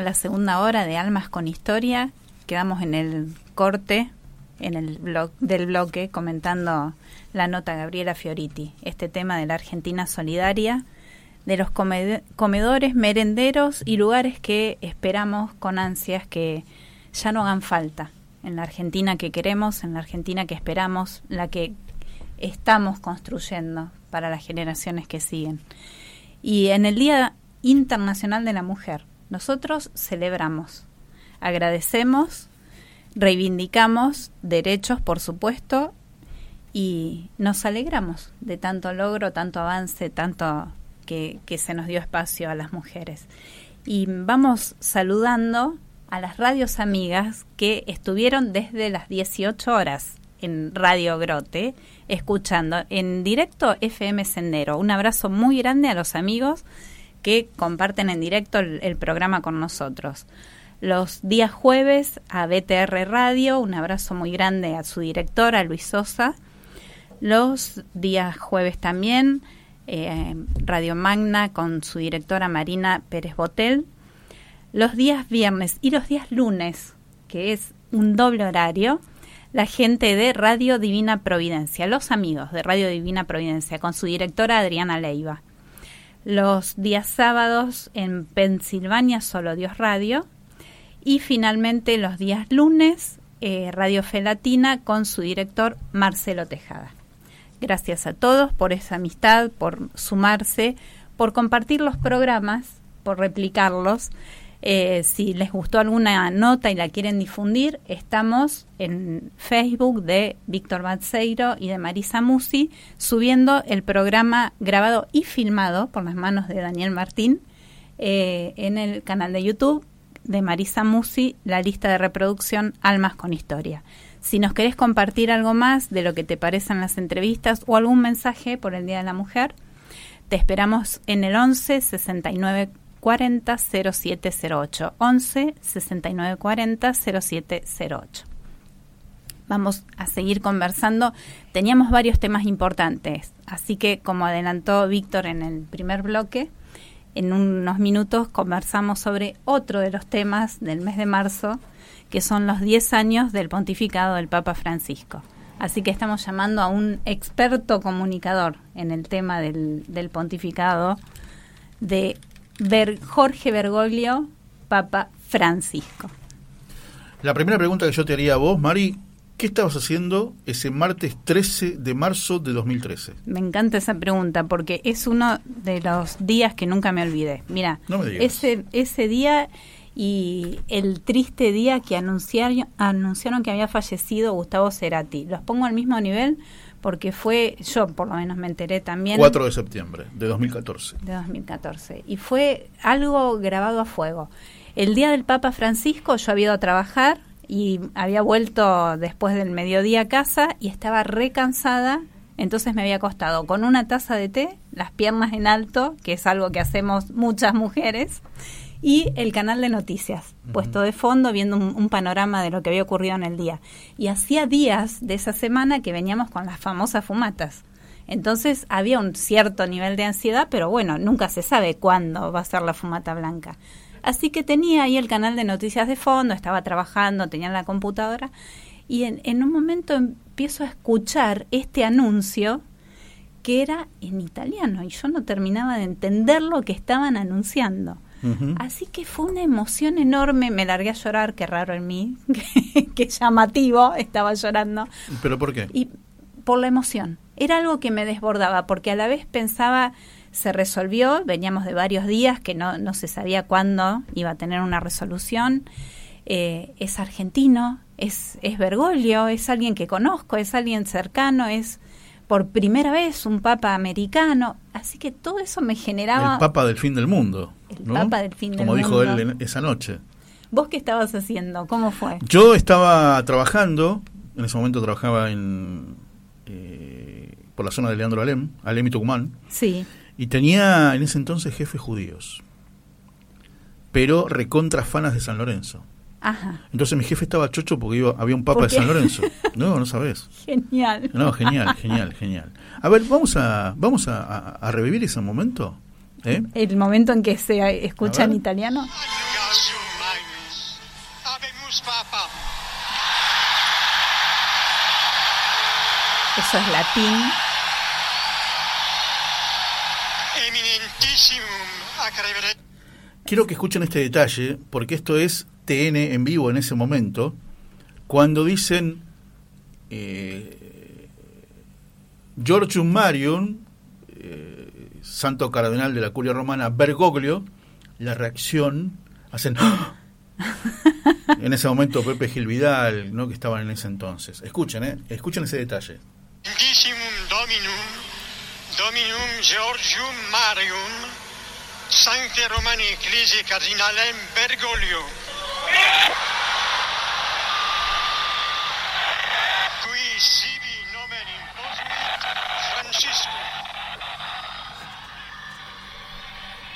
La segunda hora de Almas con Historia, quedamos en el corte en el blog del bloque comentando la nota Gabriela Fioriti, este tema de la Argentina solidaria, de los comedores, merenderos y lugares que esperamos con ansias que ya no hagan falta en la Argentina que queremos, en la Argentina que esperamos, la que estamos construyendo para las generaciones que siguen. Y en el Día Internacional de la Mujer, nosotros celebramos, agradecemos, reivindicamos derechos, por supuesto, y nos alegramos de tanto logro, tanto avance, tanto que, se nos dio espacio a las mujeres. Y vamos saludando a las radios amigas que estuvieron desde las 18 horas en Radio Grote, escuchando en directo FM Sendero. Un abrazo muy grande a los amigos que comparten en directo el, programa con nosotros. Los días jueves a BTR Radio, un abrazo muy grande a su directora, Luis Sosa. Los días jueves también, eh, Radio Magna con su directora Marina Pérez Botel los días viernes y los días lunes, que es un doble horario, la gente de Radio Divina Providencia, los amigos de Radio Divina Providencia, con su directora Adriana Leiva. Los días sábados en Pensilvania, solo Dios Radio. Y finalmente los días lunes, eh, Radio Felatina, con su director Marcelo Tejada. Gracias a todos por esa amistad, por sumarse, por compartir los programas, por replicarlos eh, si les gustó alguna nota y la quieren difundir, estamos en Facebook de Víctor Batseiro y de Marisa Musi subiendo el programa grabado y filmado por las manos de Daniel Martín eh, en el canal de YouTube de Marisa Musi, la lista de reproducción Almas con Historia. Si nos querés compartir algo más de lo que te parecen las entrevistas o algún mensaje por el Día de la Mujer, te esperamos en el 11 69 40 0708 11 69 40 0708. Vamos a seguir conversando. Teníamos varios temas importantes, así que como adelantó Víctor en el primer bloque, en unos minutos conversamos sobre otro de los temas del mes de marzo, que son los 10 años del pontificado del Papa Francisco. Así que estamos llamando a un experto comunicador en el tema del pontificado de Jorge Bergoglio, Papa Francisco. La primera pregunta que yo te haría a vos, Mari, ¿qué estabas haciendo ese martes 13 de marzo de 2013? Me encanta esa pregunta porque es uno de los días que nunca me olvidé. Mira, ese, ese día y el triste día que anunciaron, anunciaron que había fallecido Gustavo Cerati. Los pongo al mismo nivel porque fue, yo por lo menos me enteré también. 4 de septiembre de 2014. De 2014. Y fue algo grabado a fuego. El día del Papa Francisco yo había ido a trabajar y había vuelto después del mediodía a casa y estaba recansada. Entonces me había acostado con una taza de té, las piernas en alto, que es algo que hacemos muchas mujeres, y el canal de noticias, puesto de fondo, viendo un, panorama de lo que había ocurrido en el día. Y hacía días de esa semana que veníamos con las famosas fumatas. Entonces había un cierto nivel de ansiedad, pero bueno, nunca se sabe cuándo va a ser la fumata blanca. Así que tenía ahí el canal de noticias de fondo, estaba trabajando, tenía la computadora, y en, en un momento empiezo a escuchar este anuncio que era en italiano, y yo no terminaba de entender lo que estaban anunciando. Así que fue una emoción enorme, me largué a llorar, qué raro en mí, qué llamativo, estaba llorando. ¿Pero por qué? Y por la emoción. Era algo que me desbordaba, porque a la vez pensaba, se resolvió, veníamos de varios días que no, no se sabía cuándo iba a tener una resolución. Eh, es argentino, es, es Bergoglio, es alguien que conozco, es alguien cercano, es por primera vez un papa americano, así que todo eso me generaba... El papa del fin del mundo. El papa del fin del mundo. Como dijo él esa noche. ¿Vos qué estabas haciendo? ¿Cómo fue? Yo estaba trabajando, en ese momento trabajaba en eh, por la zona de Leandro Alem, Alem y Tucumán. Sí. Y tenía en ese entonces jefes judíos, pero recontra fanas de San Lorenzo. Entonces mi jefe estaba chocho porque había un papa de San Lorenzo. No, no sabes. Genial. No, genial, genial, genial. A ver, vamos a, vamos a, revivir ese momento. ¿eh? El momento en que se escucha en italiano. eso es latín. Quiero que escuchen este detalle, porque esto es TN en vivo en ese momento, cuando dicen eh, Georgium Marium, eh, santo cardenal de la curia romana, Bergoglio, la reacción, hacen... ¡Ah! en ese momento Pepe Gil Vidal, ¿no? que estaban en ese entonces. Escuchen, ¿eh? escuchen ese detalle. Dominum, Dominum Georgium Marium, Sancte Romani Ecclesiae Cardinalem Bergoglio.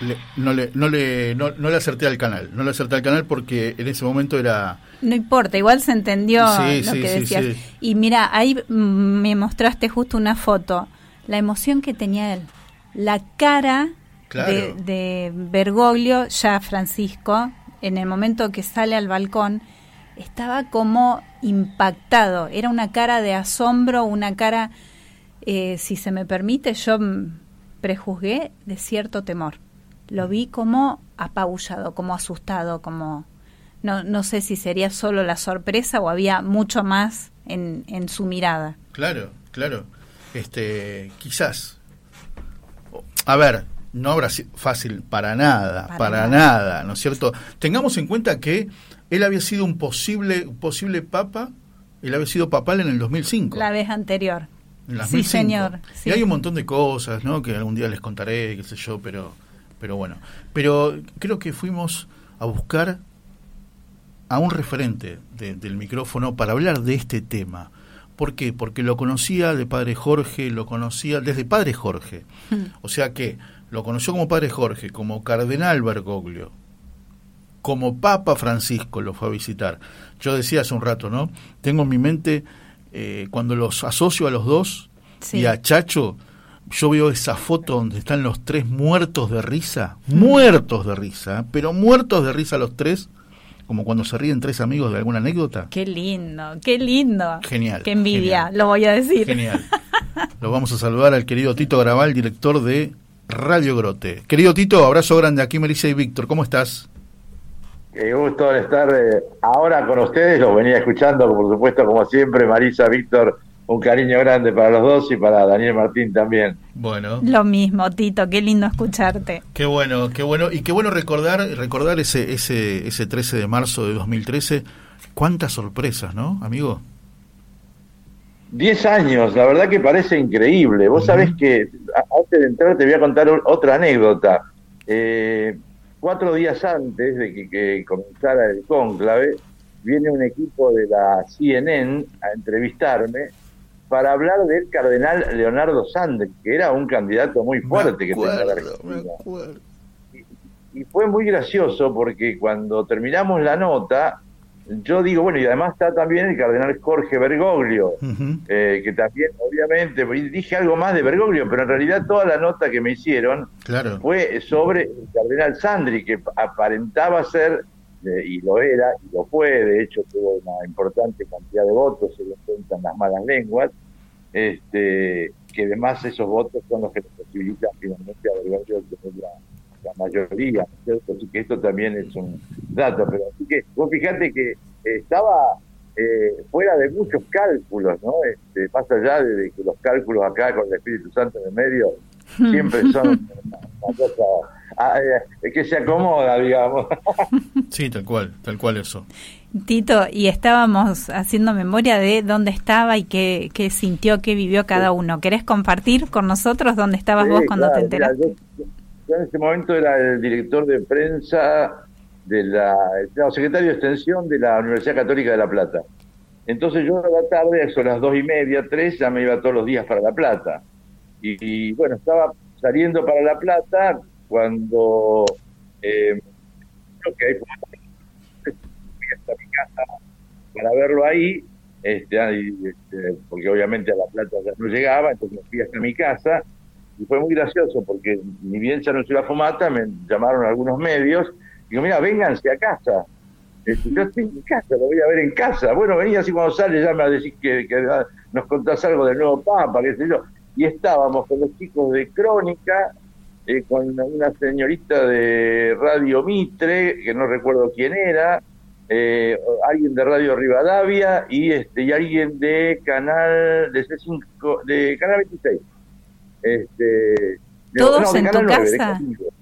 Le- no, le, no, le, no, no le acerté al canal, no le acerté al canal porque en ese momento era... No importa, igual se entendió Sí, lo sí, que decías. sí. Y mira, ahí mm, me mostraste justo una foto, la emoción que tenía él, la cara Claro. de, de Bergoglio, ya Francisco, en el momento que sale al balcón, estaba como impactado, era una cara de asombro, una cara, eh, si se me permite, yo prejuzgué de cierto temor. Lo vi como apabullado, como asustado, como... No, no sé si sería solo la sorpresa o había mucho más en, en su mirada. Claro, claro. Este, quizás. A ver, no habrá sido fácil para nada, para, Para nada. ¿no es cierto? Tengamos en cuenta que él había sido un posible, posible papa, él había sido papal en el 2005. La vez anterior. En el Sí, 2005. señor. sí. Y hay un montón de cosas, ¿no? Que algún día les contaré, qué sé yo, pero, pero bueno. Pero creo que fuimos a buscar a un referente de- del micrófono para hablar de este tema. ¿Por qué? Porque lo conocía de Padre Jorge, lo conocía desde Padre Jorge. O sea que lo conoció como Padre Jorge, como Cardenal Bergoglio, como Papa Francisco lo fue a visitar. Yo decía hace un rato, ¿no? Tengo en mi mente, eh, cuando los asocio a los dos Sí. y a Chacho, yo veo esa foto donde están los tres muertos de risa, muertos de risa, pero muertos de risa los tres, como cuando se ríen tres amigos de alguna anécdota. Qué lindo, qué lindo. Genial, Qué envidia, genial. lo voy a decir. Genial. Lo vamos a saludar al querido Tito Graval, director de Radio Grote. Querido Tito, abrazo grande aquí, Melissa y Víctor. ¿Cómo estás? Qué gusto estar eh, ahora con ustedes, los venía escuchando, por supuesto, como siempre, Marisa, Víctor, un cariño grande para los dos y para Daniel Martín también. Bueno, Lo mismo, Tito, qué lindo escucharte. qué bueno, qué bueno. Y qué bueno recordar, recordar ese, ese, ese 13 de marzo de 2013. Cuántas sorpresas, ¿no, amigo? Diez años, la verdad que parece increíble. Vos sabés que, antes de entrar, te voy a contar otra anécdota. Eh, cuatro días antes de que, que comenzara el cónclave, viene un equipo de la CNN a entrevistarme para hablar del cardenal Leonardo Sandri, que era un candidato muy fuerte que tenía la Argentina. Y fue muy gracioso porque cuando terminamos la nota, yo digo, bueno, y además está también el cardenal Jorge Bergoglio, eh, que también, obviamente, dije algo más de Bergoglio, pero en realidad toda la nota que me hicieron Claro. fue sobre el cardenal Sandri, que aparentaba ser, eh, y lo era, y lo fue, de hecho tuvo una importante cantidad de votos, se lo cuentan las malas lenguas, este, que además esos votos son los que le posibilitan finalmente a Bergoglio tener la, la mayoría, ¿no es cierto? Así que esto también es un dato, pero así que vos fijate que estaba eh, fuera de muchos cálculos, ¿no? Este, más allá de, de que los cálculos acá con el Espíritu Santo en el medio siempre son una, una cosa ah, eh, que se acomoda, digamos. Sí, tal cual, tal cual eso. Tito, y estábamos haciendo memoria de dónde estaba y qué, qué sintió, qué vivió cada uno. ¿Querés compartir con nosotros dónde estabas Sí, vos cuando claro, te mira, enteraste? yo, yo en ese momento era el director de prensa de la, secretario de extensión de la Universidad Católica de La Plata. Entonces yo a la tarde, a las dos y media, tres, ya me iba todos los días para La Plata. Y, bueno, estaba saliendo para La Plata cuando eh, creo que ahí fui hasta mi casa para verlo este, ahí, este, porque obviamente a La Plata ya no llegaba, entonces me fui hasta mi casa y fue muy gracioso porque ni bien se anunció la fumata, me llamaron algunos medios, y digo, mira, vénganse a casa. Este, yo estoy en casa, lo voy a ver en casa. Bueno, venía así cuando sale, ya me a decir que, que, nos contás algo del nuevo Papa, qué sé yo. Y estábamos con los chicos de Crónica, eh, con una señorita de Radio Mitre, que no recuerdo quién era, eh, alguien de Radio Rivadavia y este y alguien de Canal de C5, de Canal 26. Este, ¿Todos no, en tu Canal 9, de casa? Canal 9.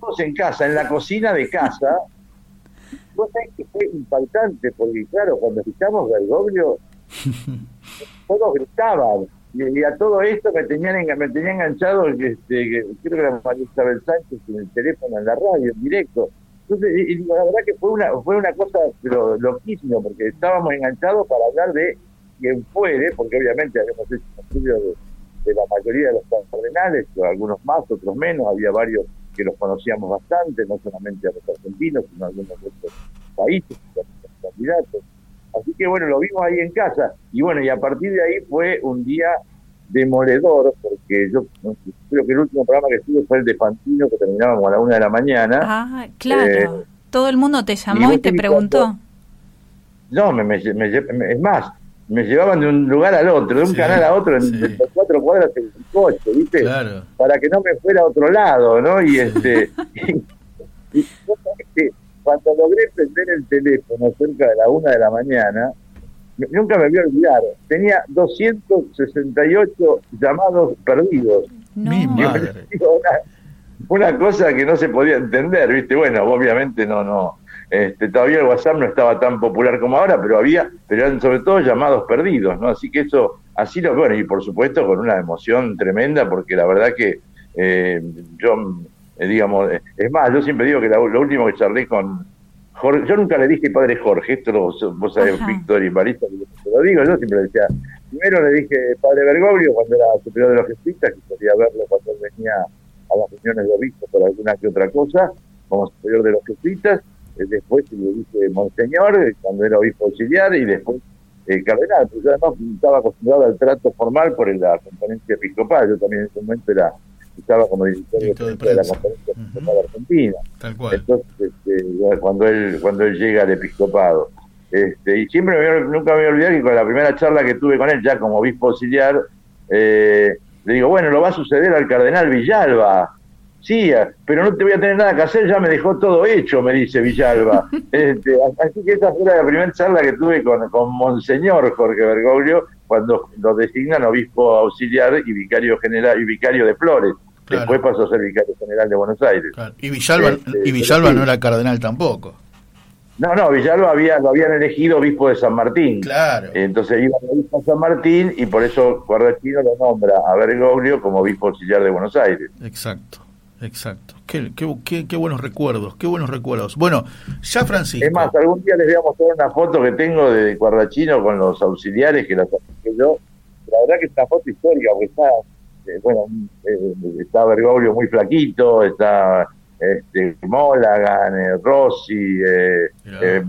Todos en casa, en la cocina de casa. Vos sabés que fue impactante, porque claro, cuando escuchamos Bergoglio, todos gritaban. Y, y a todo esto me tenían, me tenía enganchado, este, que- creo que era María Isabel Sánchez en el teléfono, en la radio, en directo. Entonces, y- y la verdad que fue una fue una cosa pero loquísima, porque estábamos enganchados para hablar de quien fuere, porque obviamente habíamos hecho un estudio de, de la mayoría de los cardenales, algunos más, otros menos, había varios que los conocíamos bastante, no solamente a los argentinos, sino a algunos de otros países, a los candidatos. Así que bueno, lo vimos ahí en casa. Y bueno, y a partir de ahí fue un día demoledor, porque yo creo que el último programa que estuve fue el de Fantino, que terminaba como a la una de la mañana. Ah, claro. Eh, Todo el mundo te llamó y te preguntó. No, me, me, me- es más, me llevaban de un lugar al otro, de un Sí, canal a otro, en de cuatro cuadras en coche, ¿viste? Claro. Para que no me fuera a otro lado, ¿no? Y este. y, y cuando logré prender el teléfono cerca de la una de la mañana, me- nunca me voy a olvidar, tenía 268 llamados perdidos. Mi Y madre. una, una cosa que no se podía entender, ¿viste? Bueno, obviamente no, no. Este, todavía el WhatsApp no estaba tan popular como ahora, pero había, pero eran sobre todo llamados perdidos, ¿no? Así que eso, así lo, bueno, y por supuesto con una emoción tremenda, porque la verdad que eh, yo, eh, digamos, eh, es más, yo siempre digo que la- lo último que charlé con Jorge, yo nunca le dije padre Jorge, esto lo, vos sabés. Víctor y Marisa, lo digo, yo siempre le decía, primero le dije padre Bergoglio cuando era superior de los jesuitas, que podía verlo cuando venía a las reuniones de obispos por alguna que otra cosa, como superior de los jesuitas, después le dije monseñor, eh, cuando era obispo auxiliar, y después eh, cardenal, porque yo además estaba acostumbrado al trato formal por la conferencia episcopal, yo también en ese momento era estaba como director de, la conferencia episcopal argentina. Tal cual. Entonces, este, cuando él cuando él llega al episcopado. Este, y siempre me, nunca me voy a olvidar que con la primera charla que tuve con él, ya como obispo auxiliar, eh, le digo, bueno, lo va a suceder al cardenal Villalba. Sí, pero no te voy a tener nada que hacer, ya me dejó todo hecho, me dice Villalba. Este, así que esa fue la primera charla que tuve con, con Monseñor Jorge Bergoglio, cuando lo designan obispo auxiliar y vicario general y vicario de Flores. Claro. Después pasó a ser vicario general de Buenos Aires. Y Villalba, Este, y Villalba no era cardenal tampoco. No, no, Villalba había, lo habían elegido obispo de San Martín. Claro. Entonces iba al obispo de San Martín y por eso Guardachino lo nombra a Bergoglio como obispo auxiliar de Buenos Aires. Exacto, exacto. Qué, qué, qué- qué buenos recuerdos, qué buenos recuerdos. Bueno, ya Francisco. Es más, algún día les voy a mostrar una foto que tengo de Guardachino con los auxiliares que la saqué yo. La verdad que es una foto histórica porque está, eh, bueno, eh, está Bergoglio muy flaquito, está este, Molagan, eh, Rossi, eh, eh,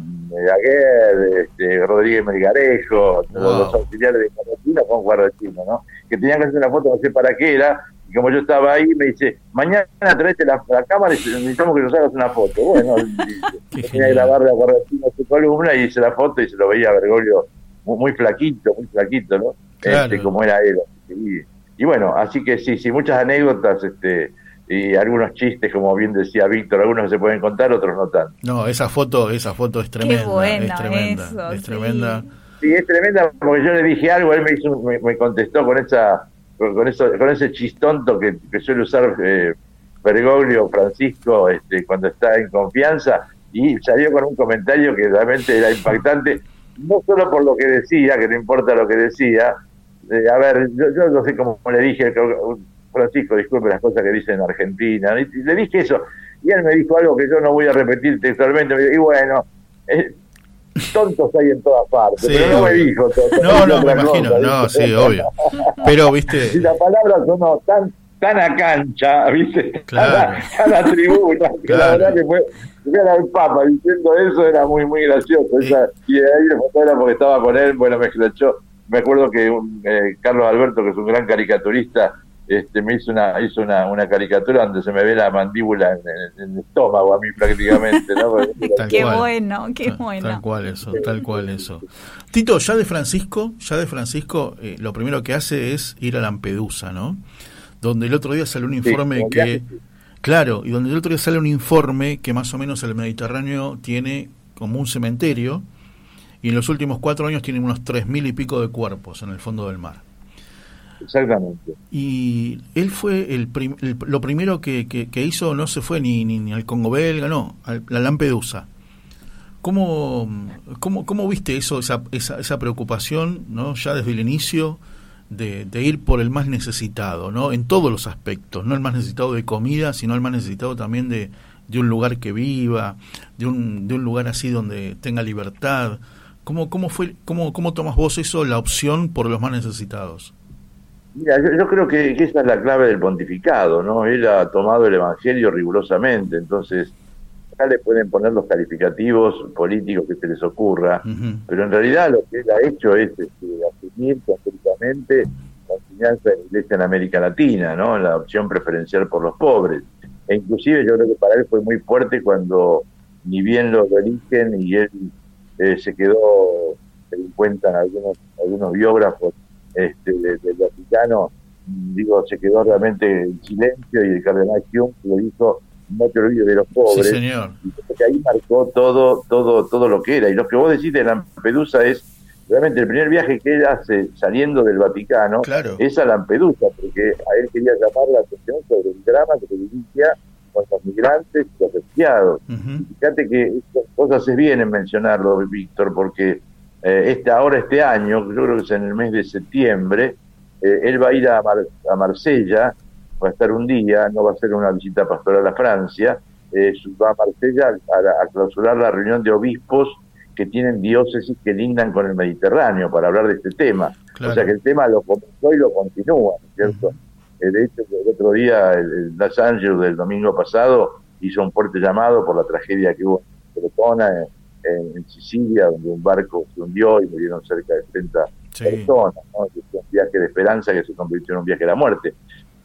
Aguer, este, Rodríguez Melgarejo, Wow. los auxiliares de Guardachino con Guardachino, ¿no? Que tenían que hacer una foto, no sé para qué era, y como yo estaba ahí, me dice, mañana traete la, la cámara y necesitamos que nos hagas una foto. Bueno, tenía que grabarle a Guardachino su columna y hice la foto y se lo veía a Bergoglio muy, muy flaquito, muy flaquito, ¿no? Claro. Este, como era él. Y, y bueno, así que sí, sí, muchas anécdotas, este, y algunos chistes, como bien decía Víctor, algunos se pueden contar, otros no tanto. No, esa foto, esa foto es tremenda, bueno es tremenda, eso, es sí. tremenda. Sí, es tremenda porque yo le dije algo, él me, hizo, me, me contestó con esa con, eso, con ese chistonto que, suele usar eh, Bergoglio, Francisco, este, cuando está en confianza, y salió con un comentario que realmente era impactante, no solo por lo que decía, que no importa lo que decía, eh, a ver, yo, yo no sé cómo le dije, Francisco, disculpe las cosas que dice en Argentina, le dije eso, y él me dijo algo que yo no voy a repetir textualmente, y bueno, eh, tontos hay en todas partes, Sí, pero no me dijo tontos, No, no, me imagino, cosa, no, ¿viste? sí, obvio. Pero, viste, Y la palabra sonó tan tan a cancha, ¿viste? Claro. Tan a, tribuna, que la Claro. verdad que fue, ver al Papa diciendo eso era muy, muy gracioso. Esa- y ahí el fotógrafo que estaba con él, bueno, me escrachó. Me acuerdo que un, eh, Carlos Alberto, que es un gran caricaturista, este, me hizo una hizo una, una caricatura donde se me ve la mandíbula en, en- en el estómago a mí prácticamente, ¿no? Qué cual. bueno, qué Tal- bueno. Tal cual eso, tal cual eso. Tito, ya de Francisco, ya de Francisco, eh, lo primero que hace es ir a Lampedusa, ¿no? Donde el otro día sale un informe que, viaje, claro, y donde el otro día sale un informe que más o menos el Mediterráneo tiene como un cementerio y en los últimos cuatro años tienen unos tres mil y pico de cuerpos en el fondo del mar. Exactamente. Y él fue el, prim- lo primero que, que- hizo, no se fue ni, ni, ni al Congo belga, no, a la Lampedusa. ¿Cómo, cómo, cómo viste eso, esa, esa, esa preocupación, ¿no? ya desde el inicio, de, de ir por el más necesitado, ¿no? en todos los aspectos, no el más necesitado de comida, sino el más necesitado también de, de un lugar que viva, de un, de un lugar así donde tenga libertad? ¿Cómo, cómo, fue, cómo, ¿Cómo tomas vos eso, la opción por los más necesitados? Mira, yo, yo creo que, que esa es la clave del pontificado, ¿no? Él ha tomado el Evangelio rigurosamente, entonces acá le pueden poner los calificativos políticos que se les ocurra, pero en realidad lo que él ha hecho es este, asumir completamente la enseñanza de la Iglesia en América Latina, ¿no? La opción preferencial por los pobres. E inclusive yo creo que para él fue muy fuerte cuando ni bien lo, eligen y él eh, se quedó, según cuentan algunos, algunos biógrafos este, de- del Vaticano, digo, se quedó realmente en silencio y el cardenal Hume le dijo, no te olvides de los pobres. Sí, señor. Y creo que ahí marcó todo, todo, todo lo que era. Y lo que vos decís de Lampedusa es realmente el primer viaje que él hace saliendo del Vaticano es a Lampedusa, porque a él quería llamar la atención sobre el drama que se dirigía con los migrantes y los refugiados. Fíjate que estas cosas es bien en mencionarlo, Víctor, porque este, ahora este año, yo creo que es en el mes de septiembre, eh, él va a ir a, Mar- a Marsella, va a estar un día, no va a ser una visita pastoral a Francia, eh, va a Marsella a, a- clausurar la reunión de obispos que tienen diócesis que lindan con el Mediterráneo para hablar de este tema. Claro. O sea que el tema lo comenzó y lo continúa, ¿no es ¿cierto? Eh, de hecho, el otro día, el, Los Angeles del domingo pasado hizo un fuerte llamado por la tragedia que hubo en Crotona, en, Sicilia, donde un barco se hundió y murieron cerca de 30 personas. ¿no? Un viaje de esperanza que se convirtió en un viaje de la muerte.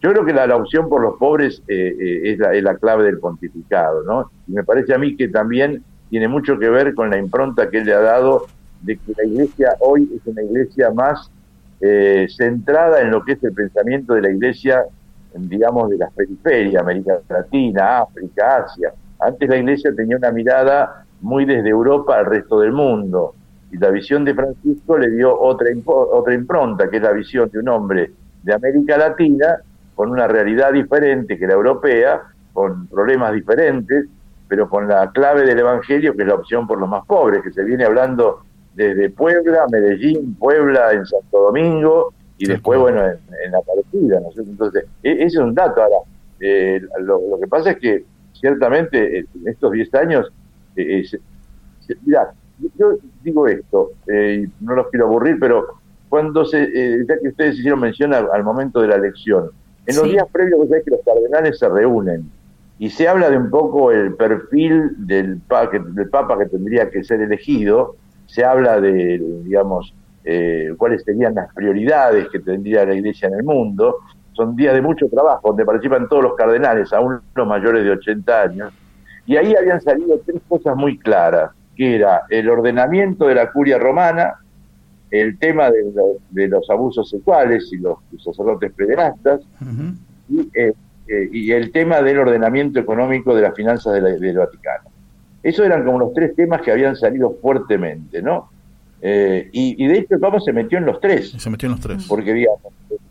Yo creo que la, la opción por los pobres eh, eh, es, la, es la clave del pontificado, ¿no? Y me parece a mí que también tiene mucho que ver con la impronta que él le ha dado de que la iglesia hoy es una iglesia más eh, centrada en lo que es el pensamiento de la iglesia, digamos, de las periferias, América Latina, África, Asia. Antes la iglesia tenía una mirada muy desde Europa al resto del mundo. Y la visión de Francisco le dio otra, otra impronta, que es la visión de un hombre de América Latina con una realidad diferente que la europea, con problemas diferentes, pero con la clave del Evangelio, que es la opción por los más pobres, que se viene hablando desde Puebla, Medellín, Puebla, en Santo Domingo, y después, bueno, en, en Aparecida, ¿no? Entonces, e- ese es un dato. Ahora, eh, lo, lo que pasa es que, ciertamente, eh, en estos 10 años, eh, eh, mirá, yo- digo esto, eh, no los quiero aburrir, pero cuando se, eh, ya que ustedes hicieron mención al, al momento de la elección, en los Sí. días previos, sabés que los cardenales se reúnen y se habla de un poco el perfil del, pa- que- del Papa que tendría que ser elegido, se habla de, digamos, eh, cuáles serían las prioridades que tendría la Iglesia en el mundo. Son días de mucho trabajo, donde participan todos los cardenales, aún los mayores de 80 años. Y ahí habían salido tres cosas muy claras, que era el ordenamiento de la curia romana, el tema de, lo- de los abusos sexuales y los, los sacerdotes pederastas, y, eh, eh, y el tema del ordenamiento económico de las finanzas de la- del Vaticano. Esos eran como los tres temas que habían salido fuertemente, ¿no? Eh, y, y de hecho el Papa se metió en los tres. Se metió en los tres. Porque, digamos,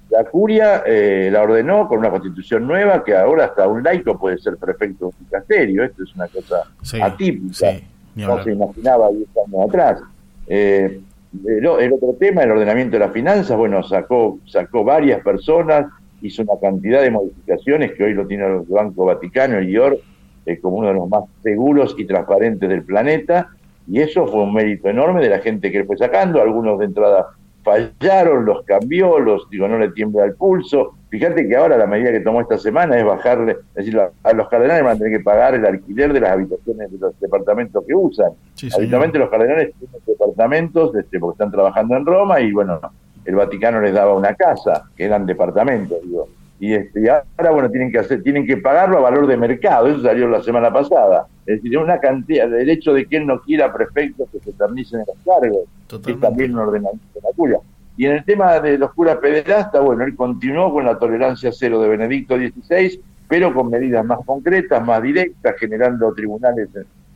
la curia eh, la ordenó con una constitución nueva que ahora hasta un laico puede ser prefecto de un dicasterio. Esto es una cosa Sí, atípica. ni no se imaginaba 10 años atrás. Eh, el, el otro tema, el ordenamiento de las finanzas, bueno, sacó, sacó varias personas, hizo una cantidad de modificaciones que hoy lo tiene el Banco Vaticano y IOR eh, como uno de los más seguros y transparentes del planeta, y eso fue un mérito enorme de la gente que fue sacando, algunos de entrada fallaron, los cambió, los digo, no le tiembla el pulso. Fíjate que ahora la medida que tomó esta semana es bajarle, es decir, a, los cardenales van a tener que pagar el alquiler de las habitaciones de los departamentos que usan. Sí. Habitualmente los cardenales tienen departamentos este, porque están trabajando en Roma y bueno, el Vaticano les daba una casa, que eran departamentos, digo. Y, este, y ahora bueno tienen que hacer tienen que pagarlo a valor de mercado eso salió la semana pasada. Es decir una cantidad del hecho de que él no quiera prefectos que se eternicen en los cargos es también un ordenamiento de la curia. Y en el tema de los curas pederastas bueno él continuó con la tolerancia cero de Benedicto XVI pero con medidas más concretas más directas generando tribunales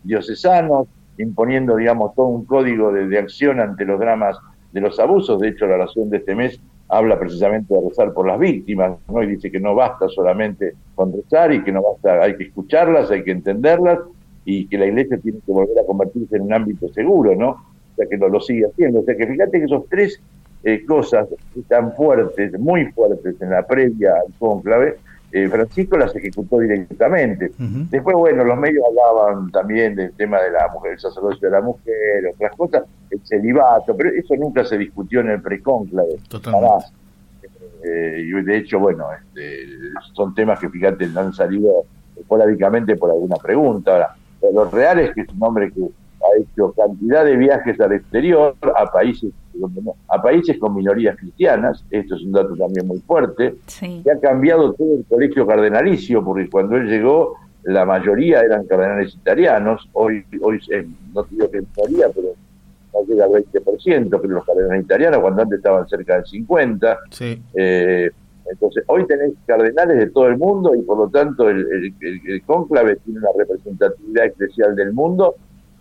diocesanos imponiendo digamos todo un código de, de acción ante los dramas de los abusos. De hecho la oración de este mes habla precisamente de rezar por las víctimas, ¿no? Y dice que no basta solamente con rezar y que no basta, hay que escucharlas, hay que entenderlas y que la iglesia tiene que volver a convertirse en un ámbito seguro, ¿no? O sea, que lo, lo sigue haciendo. O sea, que fíjate que esos tres eh, cosas tan fuertes, muy fuertes en la previa al cónclave, eh, Francisco las ejecutó directamente. Después, bueno, los medios hablaban también del tema de la mujer, el sacerdocio de la mujer, otras cosas, el celibato, pero eso nunca se discutió en el precónclave. Totalmente. Eh, y de hecho, bueno, este, son temas que, fíjate, han salido esporádicamente por alguna pregunta. Ahora, lo real es que es un hombre que ha hecho cantidad de viajes al exterior, a países a países con minorías cristianas, esto es un dato también muy fuerte, que ha cambiado todo el colegio cardenalicio, porque cuando él llegó la mayoría eran cardenales italianos, hoy, hoy no digo que minoría, pero no llega al 20%, pero los cardenales italianos, cuando antes estaban cerca del 50%. Eh, entonces, hoy tenés cardenales de todo el mundo y por lo tanto el, el, el cónclave tiene una representatividad especial del mundo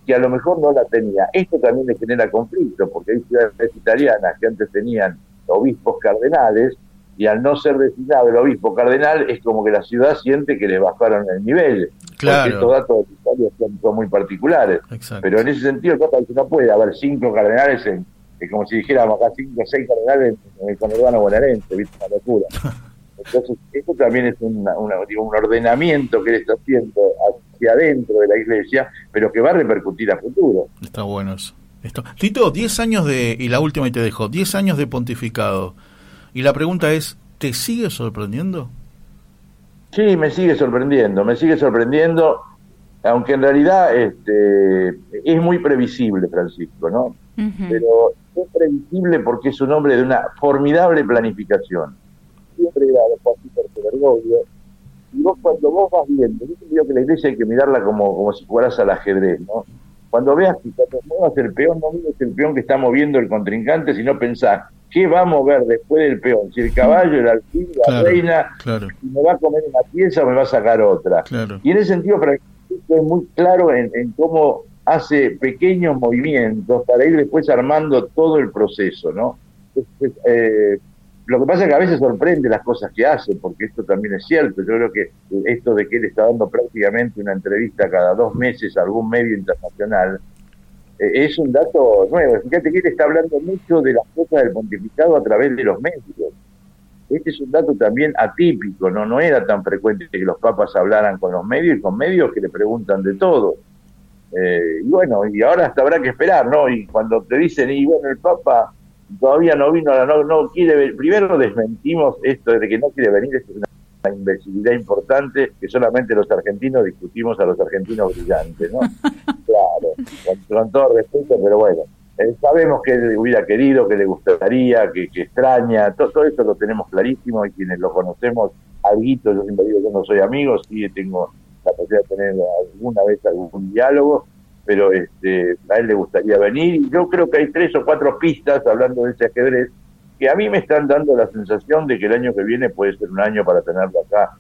que a lo mejor no la tenía. Esto también le genera conflicto, porque hay ciudades italianas que antes tenían obispos cardenales, y al no ser designado el obispo cardenal, es como que la ciudad siente que le bajaron el nivel. Claro. Porque estos datos de Italia son, muy particulares. Pero en ese sentido, el Papa dice, no puede haber cinco cardenales, en, como si dijéramos acá cinco o seis cardenales en el conurbano bonaerense, ¿viste? Una locura. Entonces, esto también es una, digo, un ordenamiento que él está haciendo hacia adentro de la iglesia, pero que va a repercutir a futuro. Está bueno eso. Esto. Tito, 10 años de, y la última y te dejo, 10 años de pontificado. Y la pregunta es, ¿te sigue sorprendiendo? Sí, me sigue sorprendiendo, me sigue sorprendiendo, aunque en realidad este, es muy previsible, Francisco, ¿no? Pero es previsible porque es un hombre de una formidable planificación siempre era de Bergoglio, y vos cuando vos vas viendo, yo digo que la iglesia hay que mirarla como, como si fueras al ajedrez, ¿no? Cuando veas que cuando muevas el peón, no mires el peón que está moviendo el contrincante, sino pensás, ¿qué va a mover después del peón? Si el caballo, el alfil, la reina, si me va a comer una pieza o me va a sacar otra. Y en ese sentido, Francisco es muy claro en, en cómo hace pequeños movimientos para ir después armando todo el proceso, ¿no? Eh, lo que pasa es que a veces sorprende las cosas que hace, porque esto también es cierto. Yo creo que esto de que él está dando prácticamente una entrevista cada dos meses a algún medio internacional eh, es un dato nuevo. Fíjate que él está hablando mucho de las cosas del pontificado a través de los medios. Este es un dato también atípico, no no era tan frecuente que los papas hablaran con los medios y con medios que le preguntan de todo. Eh, y bueno, y ahora hasta habrá que esperar, ¿no? Y cuando te dicen, y bueno, el papa todavía no vino, no, no quiere primero desmentimos esto de que no quiere venir, es una, imbecilidad importante que solamente los argentinos discutimos a los argentinos brillantes, ¿no? claro, con, todo respeto, pero bueno, eh, sabemos que él hubiera querido, que le gustaría, que, extraña, todo, eso lo tenemos clarísimo y quienes lo conocemos, alguito, yo siempre digo, yo no soy amigo, sí tengo la posibilidad de tener alguna vez algún diálogo, pero este, a él le gustaría venir. Yo creo que hay tres o cuatro pistas, hablando de ese ajedrez, que a mí me están dando la sensación de que el año que viene puede ser un año para tenerlo acá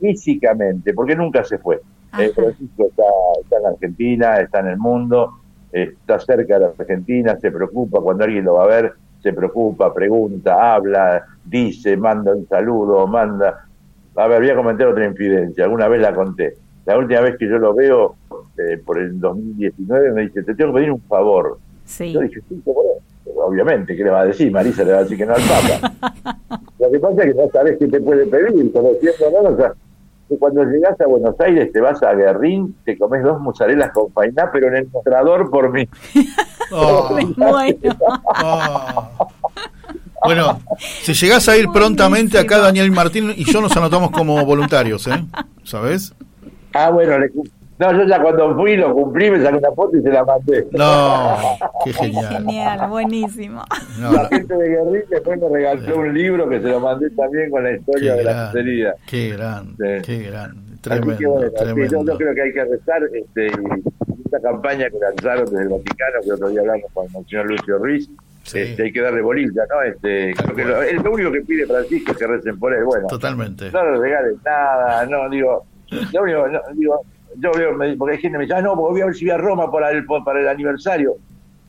físicamente, porque nunca se fue. Eh, Francisco está, está, en Argentina, está en el mundo, está cerca de la Argentina, se preocupa cuando alguien lo va a ver, se preocupa, pregunta, habla, dice, manda un saludo, manda... A ver, voy a comentar otra infidencia, alguna vez la conté. La última vez que yo lo veo, eh, por el 2019, me dice, te tengo que pedir un favor. Yo dije, sí, bueno, obviamente, ¿qué le va a decir? Marisa le va a decir que no al Papa. lo que pasa es que no sabes qué te puede pedir, conociendo, ¿no? O sea, que cuando llegas a Buenos Aires te vas a Guerrín, te comes dos mozarelas con fainá, pero en el mostrador por mí. Oh. bueno. Oh. Bueno, si llegás a ir prontamente acá, Daniel Martín y yo nos anotamos como voluntarios, ¿eh? ¿Sabes? Ah, bueno, le, No, yo ya cuando fui lo cumplí, me saqué una foto y se la mandé. No, qué genial. Genial, buenísimo. No, la gente de Guerrín después me regaló un libro que se lo mandé también con la historia Qué de la pizzería. qué grande, Sí. qué grande. Así Tremendo, que bueno, sí, yo, tremendo. yo creo que hay que rezar este, esta campaña que lanzaron desde el Vaticano, que otro día hablamos con el señor Lucio Ruiz, este, hay que darle bolilla, ¿no? Este, creo que lo, es lo único que pide Francisco es que recen por él. Bueno, Totalmente. no le regalen nada, no, digo, lo único, no, digo, yo veo, me- porque hay gente que me dice, ah, no, porque voy a ver si voy a Roma para el, para el aniversario.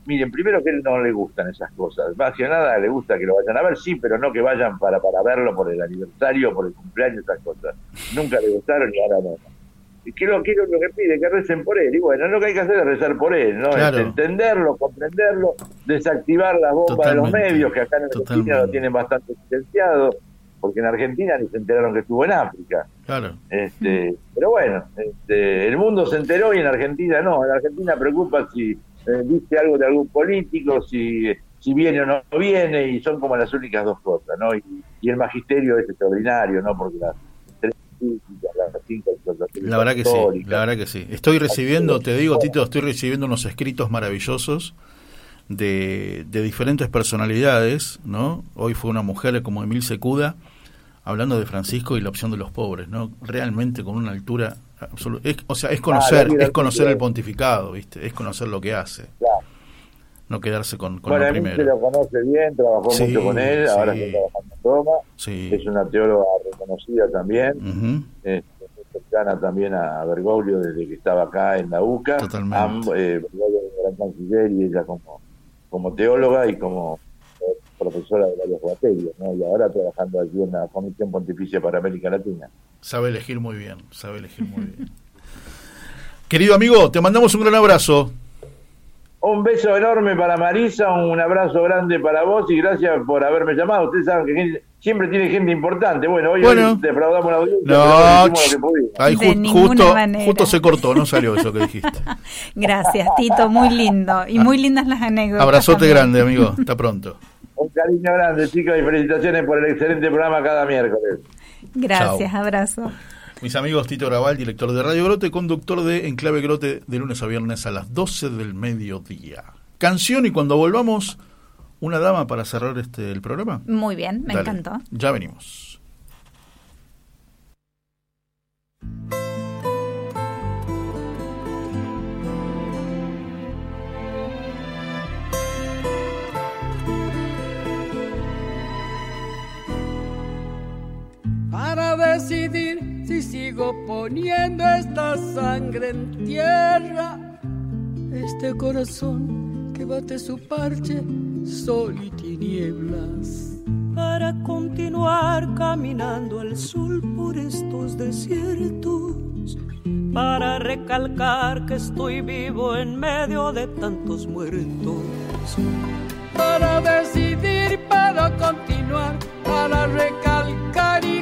Miren, primero que a él no le gustan esas cosas, más que nada le gusta que lo vayan a ver, sí, pero no que vayan para, para verlo por el aniversario, por el cumpleaños, esas cosas. Nunca le gustaron y ahora no. Y que lo, que lo que pide, que recen por él. Y bueno, lo que hay que hacer es rezar por él, ¿no? Claro. Es entenderlo, comprenderlo, desactivar las bombas de los medios, que acá en Argentina Totalmente. lo tienen bastante silenciado, porque en Argentina ni se enteraron que estuvo en África. Claro. Este, pero bueno, este, el mundo se enteró y en Argentina no. En Argentina preocupa si eh, dice algo de algún político, si, si viene o no viene, y son como las únicas dos cosas, ¿no? Y, y el magisterio es extraordinario, ¿no? Porque las tres físicas, las cinco exhortaciones La verdad que sí, la verdad que sí. Estoy recibiendo, te digo, Tito, estoy recibiendo unos escritos maravillosos de, de diferentes personalidades, ¿no? Hoy fue una mujer como Emil Secuda hablando de Francisco y la opción de los pobres, ¿no? Realmente con una altura absoluta. Es- o sea, es conocer, es conocer el pontificado, ¿viste? Es conocer lo que hace. Claro. No quedarse con, con Bueno, lo mí se primero. lo conoce bien, trabajó Sí, mucho con él, ahora está trabajando en Roma. Sí. Es una teóloga reconocida también. Este, muy cercana también a Bergoglio desde que estaba acá en la UCA. Totalmente. Amb- eh, Bergoglio es gran canciller y ella como, como teóloga y como profesora de varias materias, ¿no? Y ahora trabajando aquí en la Comisión Pontificia para América Latina. Sabe elegir muy bien, sabe elegir muy bien. Querido amigo, te mandamos un gran abrazo. Un beso enorme para Marisa, un abrazo grande para vos y gracias por haberme llamado. Ustedes saben que siempre tiene gente importante. Bueno, hoy, Bueno. hoy defraudamos la audiencia, No, lo que pudimos. De ju- justo, manera. justo se cortó, no salió eso que dijiste. Gracias, Tito, muy lindo. Y muy lindas las anécdotas. Abrazote también. grande, amigo. Hasta pronto. Un cariño grande, chicos, y felicitaciones por el excelente programa cada miércoles. Gracias, Chao. abrazo. Mis amigos Tito Graval, director de Radio Grote, conductor de Enclave Grote de lunes a viernes a las 12 del mediodía. Canción y cuando volvamos, una dama para cerrar este el programa. Muy bien, me Dale, encantó. Ya venimos. Decidir si sigo poniendo esta sangre en tierra. Este corazón que bate su parche, sol y tinieblas. para continuar caminando al sol por estos desiertos, para recalcar que estoy vivo en medio de tantos muertos. Para decidir, para continuar, para recalcar y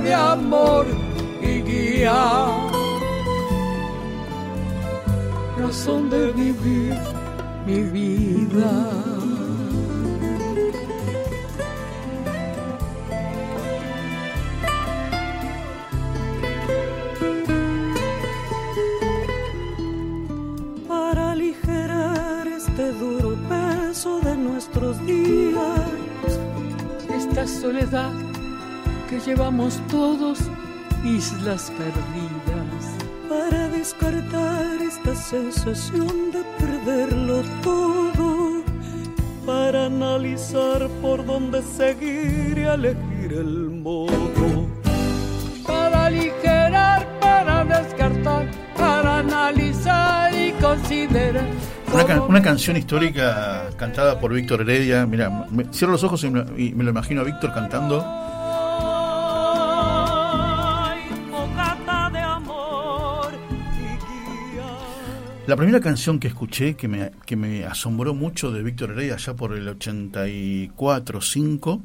De amor y guía. Razón de vivir mi vida. para aligerar este duro peso de nuestros días. Esta soledad que llevamos todos, islas perdidas. Para descartar esta sensación de perderlo todo, para analizar por dónde seguir y elegir el modo. Para aligerar, para descartar, para analizar y considerar. Una, can- una canción histórica cantada por Víctor Heredia. Mira, me- cierro los ojos y me, y me lo imagino a Víctor cantando. La primera canción que escuché, que me, que me asombró mucho de Víctor Heredia, allá por el 84, 5,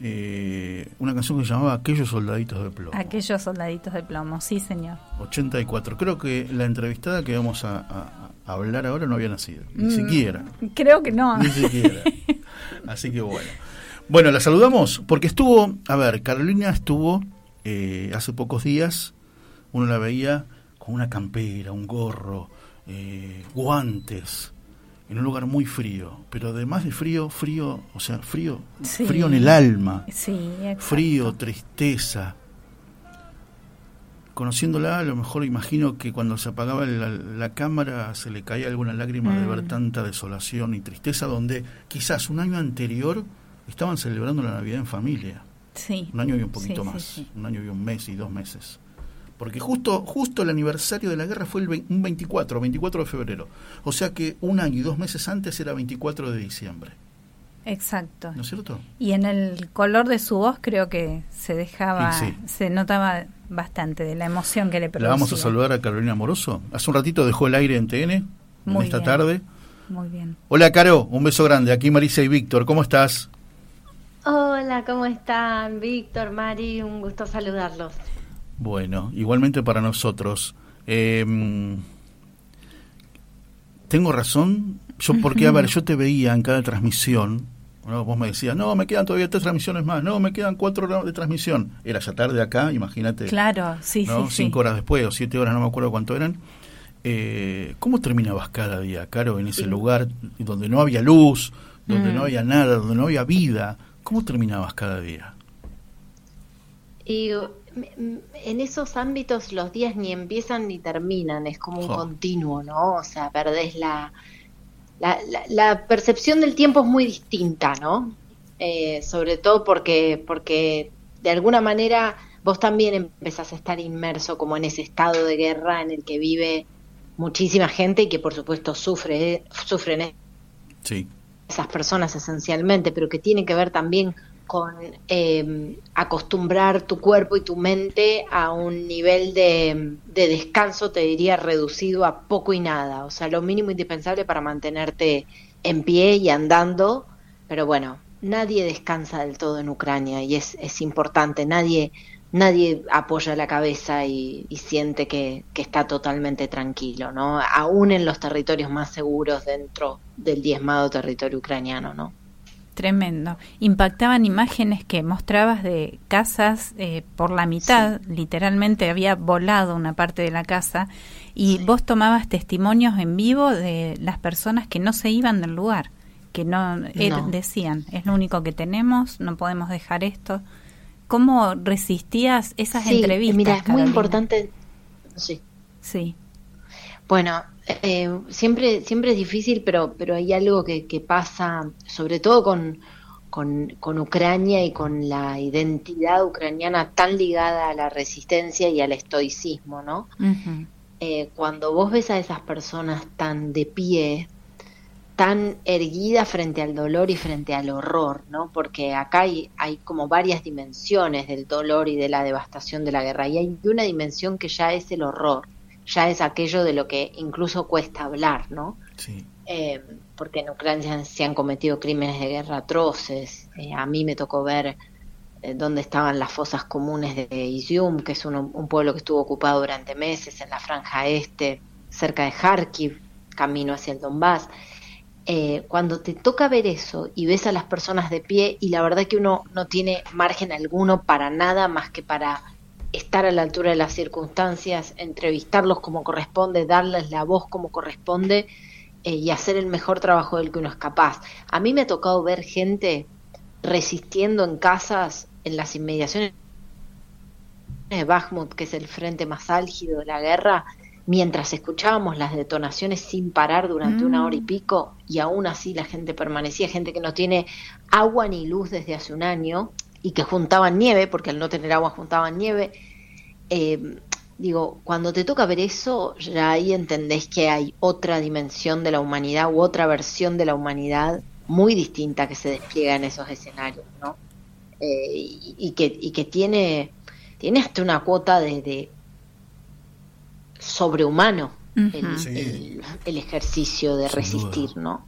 eh, una canción que se llamaba Aquellos soldaditos de plomo. Aquellos soldaditos de plomo, sí, señor. 84. Creo que la entrevistada que vamos a, a- a hablar ahora no había nacido, ni Mm, siquiera. Creo que no. Ni siquiera. Así que bueno. Bueno, la saludamos porque estuvo, a ver, Carolina estuvo eh, hace pocos días, uno la veía con una campera, un gorro, eh, guantes, en un lugar muy frío, pero además de frío, frío, o sea, frío, Sí. frío en el alma, Sí, frío, tristeza. Conociéndola, a lo mejor imagino que cuando se apagaba la, la cámara se le caía alguna lágrima de Mm. ver tanta desolación y tristeza, donde quizás un año anterior estaban celebrando la Navidad en familia. Sí. Un año y un poquito más, un año y un mes y dos meses. Porque justo, justo el aniversario de la guerra fue el un 24, 24 de febrero. O sea que un año y dos meses antes era 24 de diciembre. Exacto. ¿No es cierto? Y en el color de su voz creo que se dejaba, sí. se notaba bastante de la emoción que le producía. La vamos a saludar a Carolina Moroso. Hace un ratito dejó el aire en TN, en Muy esta bien. tarde. Muy bien. Hola, Caro, un beso grande. Aquí Marisa y Víctor, ¿cómo estás? Hola, ¿cómo están? Víctor, Mari, un gusto saludarlos. Bueno, igualmente para nosotros. Eh, Tengo razón, yo porque, a ver, yo te veía en cada transmisión, ¿no? vos me decías, no, me quedan todavía tres transmisiones más, no, me quedan cuatro horas de transmisión. Era ya tarde acá, imagínate. Claro, sí, ¿no? sí, sí. Cinco horas después o siete horas, no me acuerdo cuánto eran. Eh, ¿Cómo terminabas cada día, Caro, en ese lugar donde no había luz, donde Mm. no había nada, donde no había vida? ¿Cómo terminabas cada día? Y en esos ámbitos los días ni empiezan ni terminan, es como un continuo, ¿no? O sea, perdés la, la, la- la percepción del tiempo es muy distinta, ¿no? Eh, sobre todo porque, porque de alguna manera vos también empezás a estar inmerso como en ese estado de guerra en el que vive muchísima gente y que por supuesto sufre, sufren Sí. esas personas esencialmente, pero que tiene que ver también con eh, acostumbrar tu cuerpo y tu mente a un nivel de, de descanso, te diría, reducido a poco y nada, o sea, lo mínimo indispensable para mantenerte en pie y andando, pero bueno, nadie descansa del todo en Ucrania y es, importante, nadie, nadie apoya la cabeza y, y siente que, que está totalmente tranquilo, ¿no? Aún en los territorios más seguros dentro del diezmado territorio ucraniano, ¿no? Tremendo. Impactaban imágenes que mostrabas de casas eh, por la mitad, literalmente había volado una parte de la casa y vos tomabas testimonios en vivo de las personas que no se iban del lugar, que no, er- No. decían, es lo único que tenemos, no podemos dejar esto. ¿Cómo resistías esas Sí, entrevistas? Mira, es muy importante. Sí. Sí. Bueno, eh, siempre, siempre es difícil, pero, pero hay algo que, que pasa, sobre todo con, con, con Ucrania y con la identidad ucraniana tan ligada a la resistencia y al estoicismo, ¿no? Eh, cuando vos ves a esas personas tan de pie, tan erguidas frente al dolor y frente al horror, ¿no? Porque acá hay, hay como varias dimensiones del dolor y de la devastación de la guerra, y hay una dimensión que ya es el horror, ya es aquello de lo que incluso cuesta hablar, ¿no? Sí. Eh, porque en Ucrania se han cometido crímenes de guerra atroces. Eh, a mí me tocó ver eh, dónde estaban las fosas comunes de Izium, que es un, un pueblo que estuvo ocupado durante meses en la franja este, cerca de Kharkiv, camino hacia el Donbass. Cuando te toca ver eso y ves a las personas de pie y la verdad que uno no tiene margen alguno para nada más que para estar a la altura de las circunstancias, entrevistarlos como corresponde, darles la voz como corresponde eh, y hacer el mejor trabajo del que uno es capaz. A mí me ha tocado ver gente resistiendo en casas en las inmediaciones de Bakhmut, que es el frente más álgido de la guerra, mientras escuchábamos las detonaciones sin parar durante una hora y pico, y aún así la gente permanecía, gente que no tiene agua ni luz desde hace un año, y que juntaban nieve, porque al no tener agua juntaban nieve. Eh, digo, cuando te toca ver eso, ya ahí entendés que hay otra dimensión de la humanidad u otra versión de la humanidad muy distinta que se despliega en esos escenarios, ¿no? Eh, y, y que, y que tiene, tiene hasta una cuota de, de sobrehumano, el, Ujú. el- el ejercicio de Sin resistir, ¿no?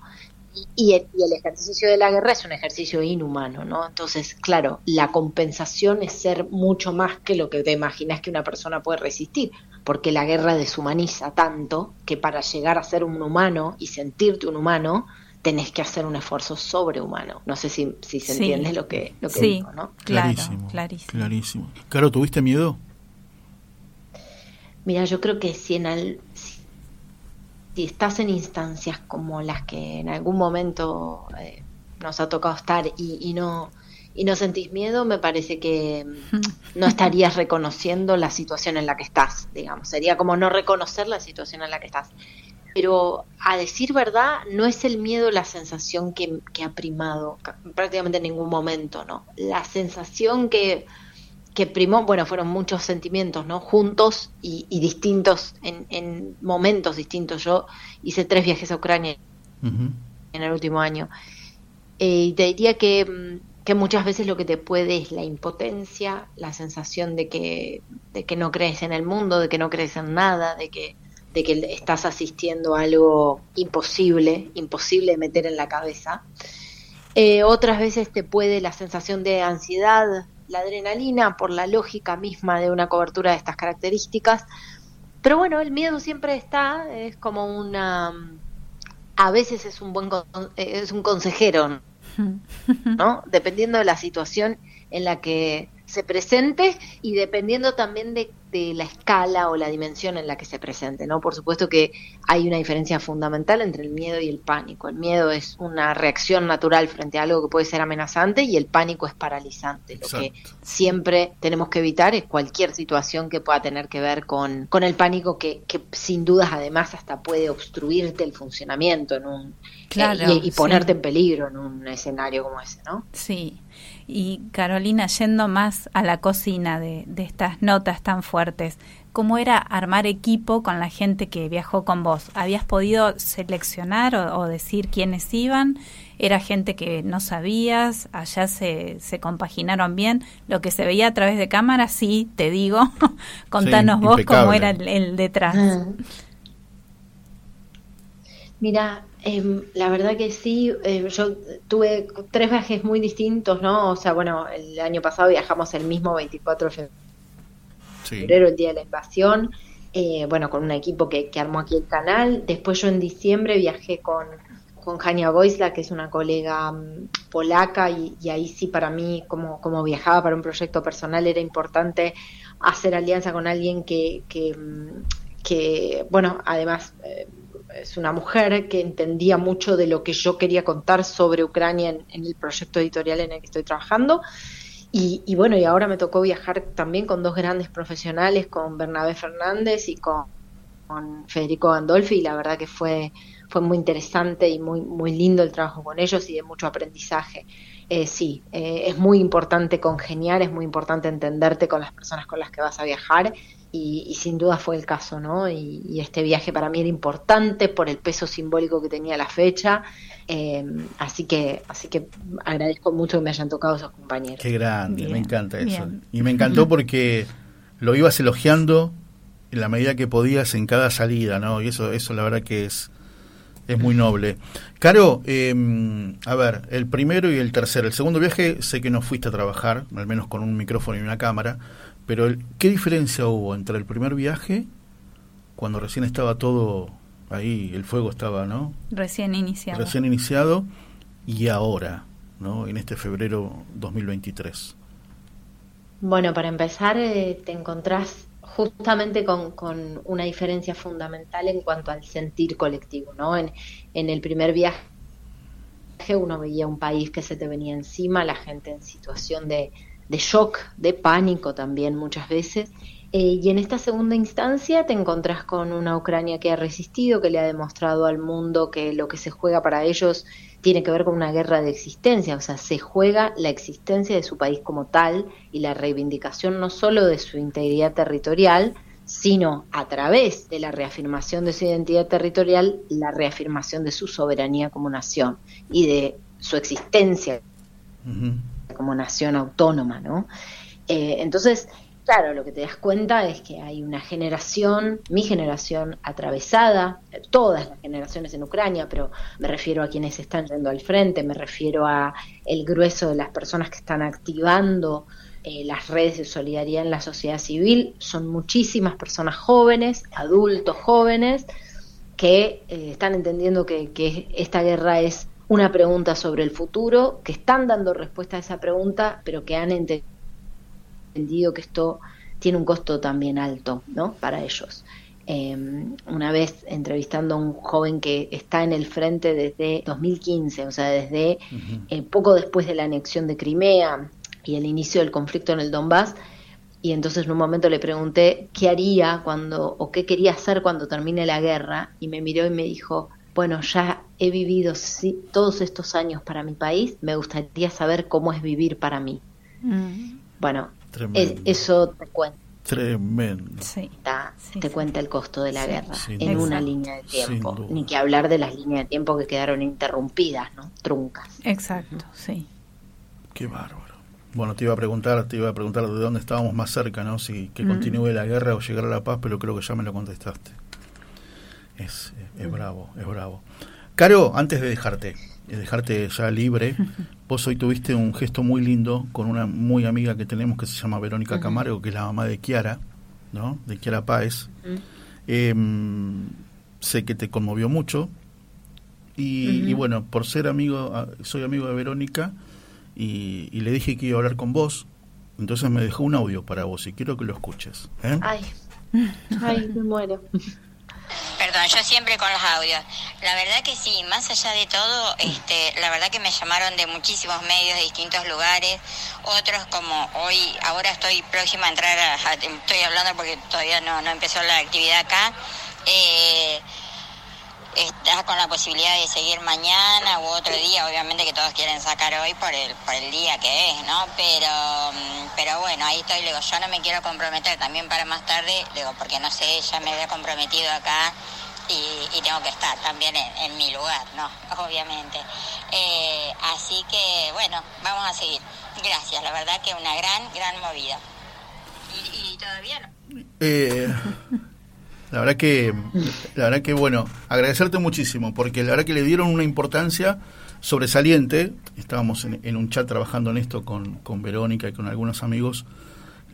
Y el, y el ejercicio de la guerra es un ejercicio inhumano, ¿no? Entonces, claro, la compensación es ser mucho más que lo que te imaginas que una persona puede resistir, porque la guerra deshumaniza tanto que para llegar a ser un humano y sentirte un humano, tenés que hacer un esfuerzo sobrehumano. No sé si, si se Sí. entiende lo que, lo que Sí, digo, ¿no? claro, Clarísimo. clarísimo. Clarísimo. Caro, ¿tuviste miedo? Mira, yo creo que si en al- si, estás en instancias como las que en algún momento eh, nos ha tocado estar y, y no y no sentís miedo, me parece que mm, no estarías reconociendo la situación en la que estás, digamos. Sería como no reconocer la situación en la que estás. Pero a decir verdad, no es el miedo la sensación que, que ha primado ca- prácticamente en ningún momento, ¿no? La sensación que, que primó, bueno, fueron muchos sentimientos, ¿no? Juntos y, y distintos, en, en momentos distintos. Yo hice tres viajes a Ucrania en el último año. Eh, y te diría que, mm, que muchas veces lo que te puede es la impotencia, la sensación de que, de que no crees en el mundo, de que no crees en nada, de que, de que estás asistiendo a algo imposible, imposible de meter en la cabeza. Eh, otras veces te puede la sensación de ansiedad, la adrenalina, por la lógica misma de una cobertura de estas características. Pero bueno, el miedo siempre está, es como una... A veces es un buen eh, es un consejero, ¿no? Dependiendo de la situación en la que se presente y dependiendo también de, de la escala o la dimensión en la que se presente, ¿no? Por supuesto que hay una diferencia fundamental entre el miedo y el pánico. El miedo es una reacción natural frente a algo que puede ser amenazante y el pánico es paralizante. Lo que siempre tenemos que evitar es cualquier situación que pueda tener que ver con, con el pánico que, que sin dudas además hasta puede obstruirte el funcionamiento en un Claro, eh, y, y ponerte sí. en peligro en un escenario como ese, ¿no? Sí. Y Carolina, yendo más a la cocina de, de estas notas tan fuertes, ¿cómo era armar equipo con la gente que viajó con vos? ¿Habías podido seleccionar o, o decir quiénes iban? ¿Era gente que no sabías? ¿Allá se, se compaginaron bien? Lo que se veía a través de cámara, sí, te digo. Contanos vos cómo era el, el detrás. Ah. Mira, em, la verdad que sí, eh, yo tuve tres viajes muy distintos, ¿no? O sea, bueno, el año pasado viajamos el mismo 24 de Sí. febrero, el día de la invasión, eh, bueno, con un equipo que, que armó aquí el canal. Después yo en diciembre viajé con, con Hania Goisla, que es una colega mm, polaca, y, y ahí sí para mí, como, como viajaba para un proyecto personal, era importante hacer alianza con alguien que, que, mm, que, bueno, además eh, es una mujer que entendía mucho de lo que yo quería contar sobre Ucrania en, el proyecto editorial en el que estoy trabajando. Y, bueno, y ahora me tocó viajar también con dos grandes profesionales, con Bernabé Fernández y con, con Federico Gandolfi, y la verdad que fue, fue muy interesante y muy, muy lindo el trabajo con ellos y de mucho aprendizaje. Eh, sí, eh, es muy importante congeniar, es muy importante entenderte con las personas con las que vas a viajar y, y sin duda fue el caso, ¿no? Y, y este viaje para mí era importante por el peso simbólico que tenía la fecha, eh, así que así que agradezco mucho que me hayan tocado esos compañeros. Qué grande, me encanta eso. bien. Y me encantó porque lo ibas elogiando en la medida que podías en cada salida, ¿no? Y eso, eso la verdad que es, es muy noble. Caro, eh, a ver, el primero y el tercero. El segundo viaje sé que no fuiste a trabajar, al menos con un micrófono y una cámara, pero el- ¿qué diferencia hubo entre el primer viaje, cuando recién estaba todo ahí, el fuego estaba, ¿no? Recién iniciado. Recién iniciado, y ahora, ¿no? En este febrero 2023. Bueno, para empezar, eh, te encontrás justamente con, con una diferencia fundamental en cuanto al sentir colectivo, ¿no? En, en el primer viaje uno veía un país que se te venía encima, la gente en situación de, de shock, de pánico también muchas veces. Eh, y en esta segunda instancia te encontrás con una Ucrania que ha resistido, que le ha demostrado al mundo que lo que se juega para ellos tiene que ver con una guerra de existencia, o sea, se juega la existencia de su país como tal y la reivindicación no solo de su integridad territorial, sino a través de la reafirmación de su identidad territorial, la reafirmación de su soberanía como nación y de su existencia como nación autónoma, ¿no? Eh, entonces, claro, lo que te das cuenta es que hay una generación, mi generación, atravesada, todas las generaciones en Ucrania, pero me refiero a quienes están yendo al frente, me refiero a el grueso de las personas que están activando eh, las redes de solidaridad en la sociedad civil, son muchísimas personas jóvenes, adultos jóvenes, que eh, están entendiendo que, que esta guerra es una pregunta sobre el futuro, que están dando respuesta a esa pregunta, pero que han entendido que esto tiene un costo también alto, ¿no? Para ellos. Eh, una vez entrevistando a un joven que está en el frente desde 2015, o sea, desde eh, poco después de la anexión de Crimea y el inicio del conflicto en el Donbass, y entonces en un momento le pregunté qué haría cuando o qué quería hacer cuando termine la guerra y me miró y me dijo, bueno, ya he vivido todos estos años para mi país, me gustaría saber cómo es vivir para mí. Mm. Bueno, eso te cuenta. Tremendo. te cuenta el costo de la guerra en una línea de tiempo. Ni que hablar de las líneas de tiempo que quedaron interrumpidas, ¿no? Truncas. Exacto, sí. Qué bárbaro. Bueno, te iba a preguntar, te iba a preguntar de dónde estábamos más cerca, ¿no? Si que continúe la guerra o llegar a la paz, pero creo que ya me lo contestaste. Es, es, bravo, es bravo. Caro, antes de dejarte, de dejarte ya libre, vos hoy tuviste un gesto muy lindo con una muy amiga que tenemos que se llama Verónica Camargo, que es la mamá de Kiara, ¿no? De Kiara Páez. Em, sé que te conmovió mucho. Y, y, bueno, por ser amigo, ah, soy amigo de Verónica, y, le dije que iba a hablar con vos. Entonces me dejó un audio para vos y quiero que lo escuches. ¿eh? Ay, ay, me muero. Perdón, yo siempre con los audios. La verdad que sí, más allá de todo, este, la verdad que me llamaron de muchísimos medios, de distintos lugares, otros como hoy, ahora estoy próxima a entrar, a, estoy hablando porque todavía no, no empezó la actividad acá. Eh, estás con la posibilidad de seguir mañana u otro día, obviamente que todos quieren sacar hoy por el, por el día que es, ¿no? Pero, mm, pero bueno, ahí estoy, digo, yo no me quiero comprometer también para más tarde, digo, porque no sé, ya me había comprometido acá y, tengo que estar también en, mi lugar, ¿no? Obviamente. Eh, así que, bueno, vamos a seguir. Gracias, la verdad que una gran, gran movida. Y, y todavía no. Eh... La verdad que, la verdad que bueno, agradecerte muchísimo, porque la verdad que le dieron una importancia sobresaliente. Estábamos en, un chat trabajando en esto con, con Verónica y con algunos amigos.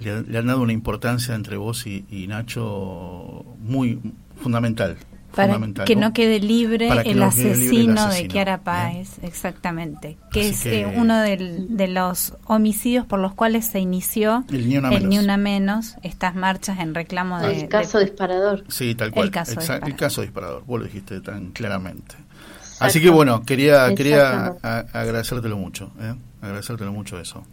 Le, han dado una importancia entre vos y Nacho muy fundamental para que ¿no? quede libre el, asesino de Kiara Páez, exactamente, que es eh, uno de los homicidios por los cuales se inició el Ni Una, menos. estas marchas en reclamo de... El caso disparador. Sí, tal cual. El caso, disparador. vos lo dijiste tan claramente. Así que bueno, quería quería agradecértelo mucho, ¿eh? agradecértelo mucho eso.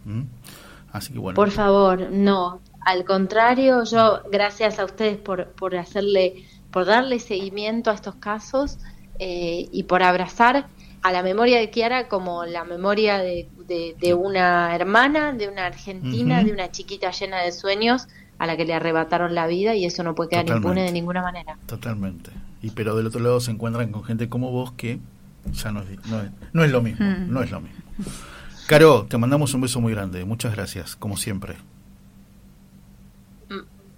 Así que bueno. Por favor, no, al contrario, yo gracias a ustedes por, por hacerle por darle seguimiento a estos casos eh, y por abrazar a la memoria de Kiara como la memoria de, de, una hermana, de una argentina, de una chiquita llena de sueños a la que le arrebataron la vida y eso no puede quedar impune de ninguna manera. Totalmente. Y pero del otro lado se encuentran con gente como vos que ya no es, no es, lo mismo, mm. no es lo mismo. Caro, te mandamos un beso muy grande. Muchas gracias, como siempre.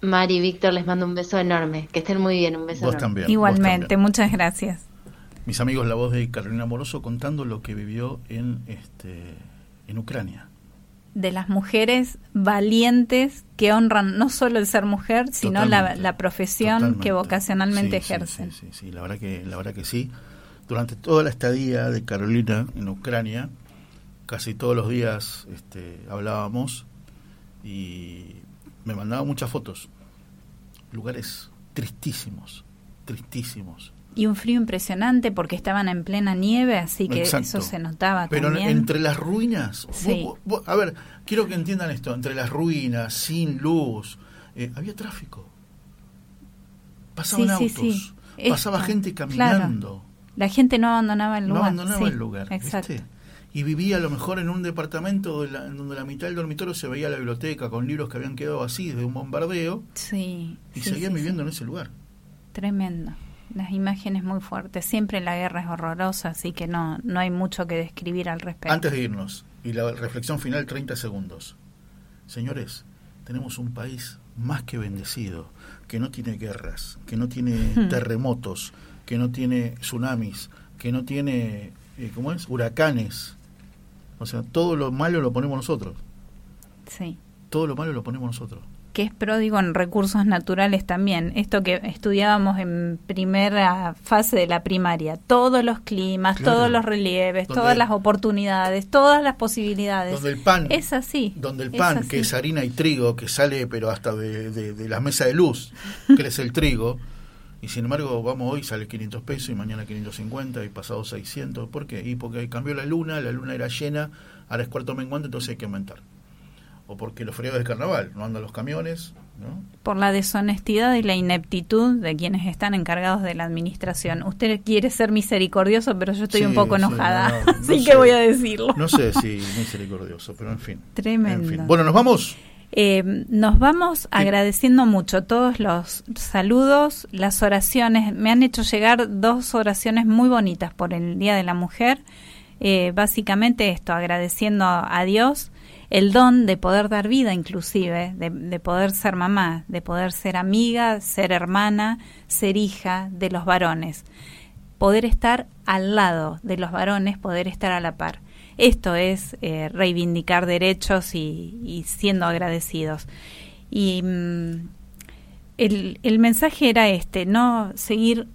Mari y Víctor, les mando un beso enorme. Que estén muy bien, un beso vos También, Igualmente, muchas gracias. Mis amigos, la voz de Carolina Moroso contando lo que vivió en, este, en Ucrania. De las mujeres valientes que honran no solo el ser mujer, sino la, profesión que vocacionalmente ejercen. Sí, sí, sí, la verdad que, la verdad que sí. Durante toda la estadía de Carolina en Ucrania, casi todos los días este, hablábamos y me mandaba muchas fotos. Lugares tristísimos, tristísimos. Y un frío impresionante porque estaban en plena nieve, así que eso se notaba Pero entre las ruinas, a ver, quiero que entiendan esto, entre las ruinas, sin luz, eh, había tráfico. Pasaban autos, pasaba gente caminando. La gente no abandonaba el lugar. No abandonaba el lugar. Exacto y vivía a lo mejor en un departamento donde la, mitad del dormitorio se veía la biblioteca con libros que habían quedado así de un bombardeo. Sí. Y seguían viviendo en ese lugar. Tremendo. Las imágenes muy fuertes. Siempre la guerra es horrorosa, así que no, no hay mucho que describir al respecto. Antes de irnos, y la reflexión final, 30 segundos. Señores, tenemos un país más que bendecido, que no tiene guerras, que no tiene terremotos, que no tiene tsunamis, que no tiene, eh, ¿cómo es? Huracanes. O sea, todo lo malo lo ponemos nosotros. Sí. Todo lo malo lo ponemos nosotros. que es pródigo en recursos naturales también. Esto que estudiábamos en primera fase de la primaria. Todos los climas, Claro. todos los relieves, Donde- todas las oportunidades, todas las posibilidades. Donde el pan, Es así. donde el pan, que es harina y trigo, que sale pero hasta de, de, de la mesa de luz, crece el trigo, y sin embargo, vamos hoy sale 500 pesos y mañana 550 y pasado 600. ¿Por qué? Y porque cambió la luna, la luna era llena, ahora es cuarto menguante, entonces hay que aumentar. O porque los feriados del carnaval, no andan los camiones, ¿no? Por la deshonestidad y la ineptitud de quienes están encargados de la administración. Usted quiere ser misericordioso, pero yo estoy Sí, un poco sí, enojada. no, no Así sé. que voy a decirlo. No sé si misericordioso, pero en fin. Tremendo. En fin. Bueno, nos vamos. Eh, nos vamos agradeciendo mucho todos los saludos, las oraciones. Me han hecho llegar dos oraciones muy bonitas por el Día de la Mujer. Eh, básicamente esto, agradeciendo a Dios el don de poder dar vida inclusive, de, de poder ser mamá, de poder ser amiga, ser hermana, ser hija de los varones. Poder estar al lado de los varones, poder estar a la par. Esto es eh, reivindicar derechos y, y siendo agradecidos. Y mm, el, el mensaje era este, no seguir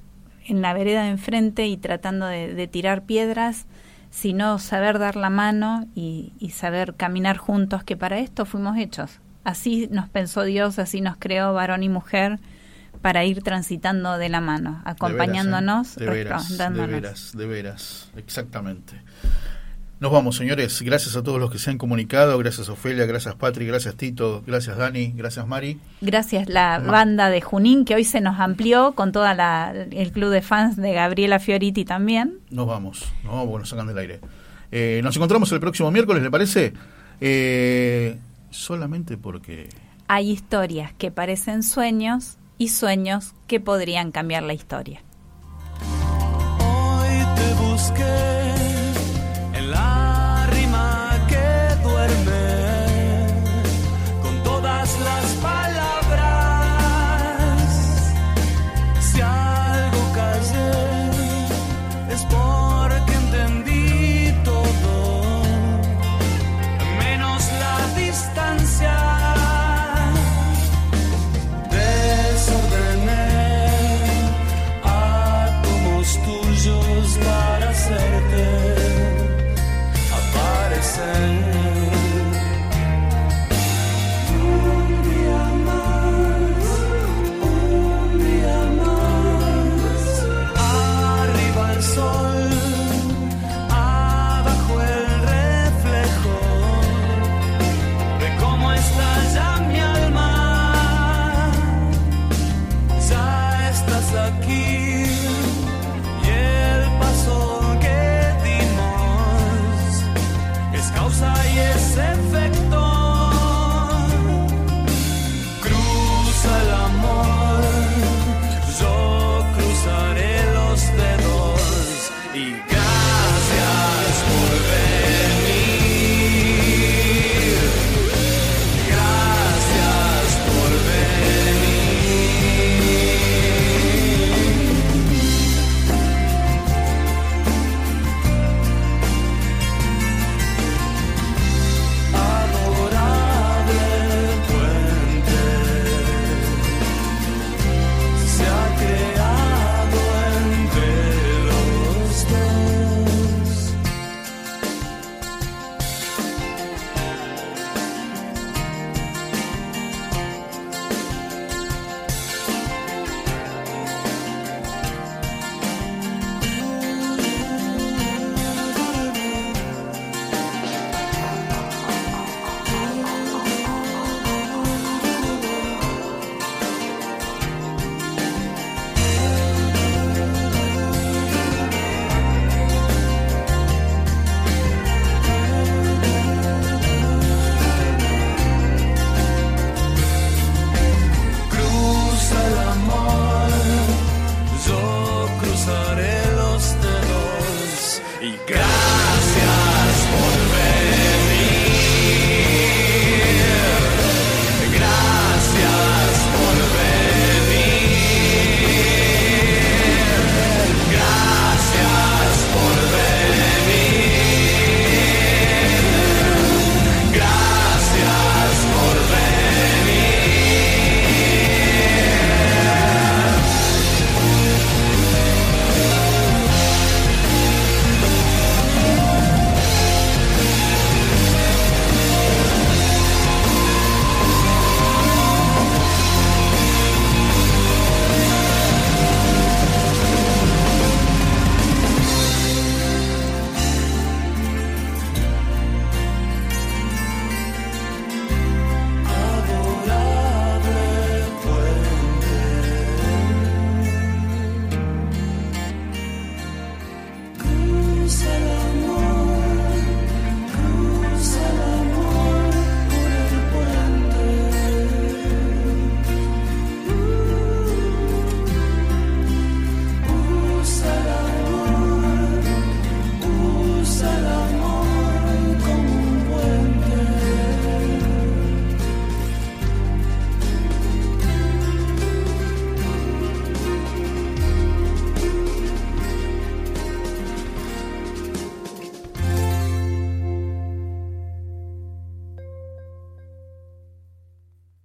en la vereda de enfrente y tratando de, de tirar piedras, sino saber dar la mano y, y saber caminar juntos, que para esto fuimos hechos. Así nos pensó Dios, así nos creó varón y mujer para ir transitando de la mano, acompañándonos, De veras, ¿eh? de veras, de veras, exactamente. Nos vamos, señores. Gracias a todos los que se han comunicado. Gracias, Ofelia. Gracias, Patri. Gracias, Tito. Gracias, Dani. Gracias, Mari. Gracias la Ma- banda de Junín que hoy se nos amplió con toda la el club de fans de Gabriela Fioriti también. Nos vamos. No, bueno, nos sacan del aire. Eh, nos encontramos el próximo miércoles, ¿le parece? Eh, solamente porque... Hay historias que parecen sueños y sueños que podrían cambiar la historia. Hoy te busqué life.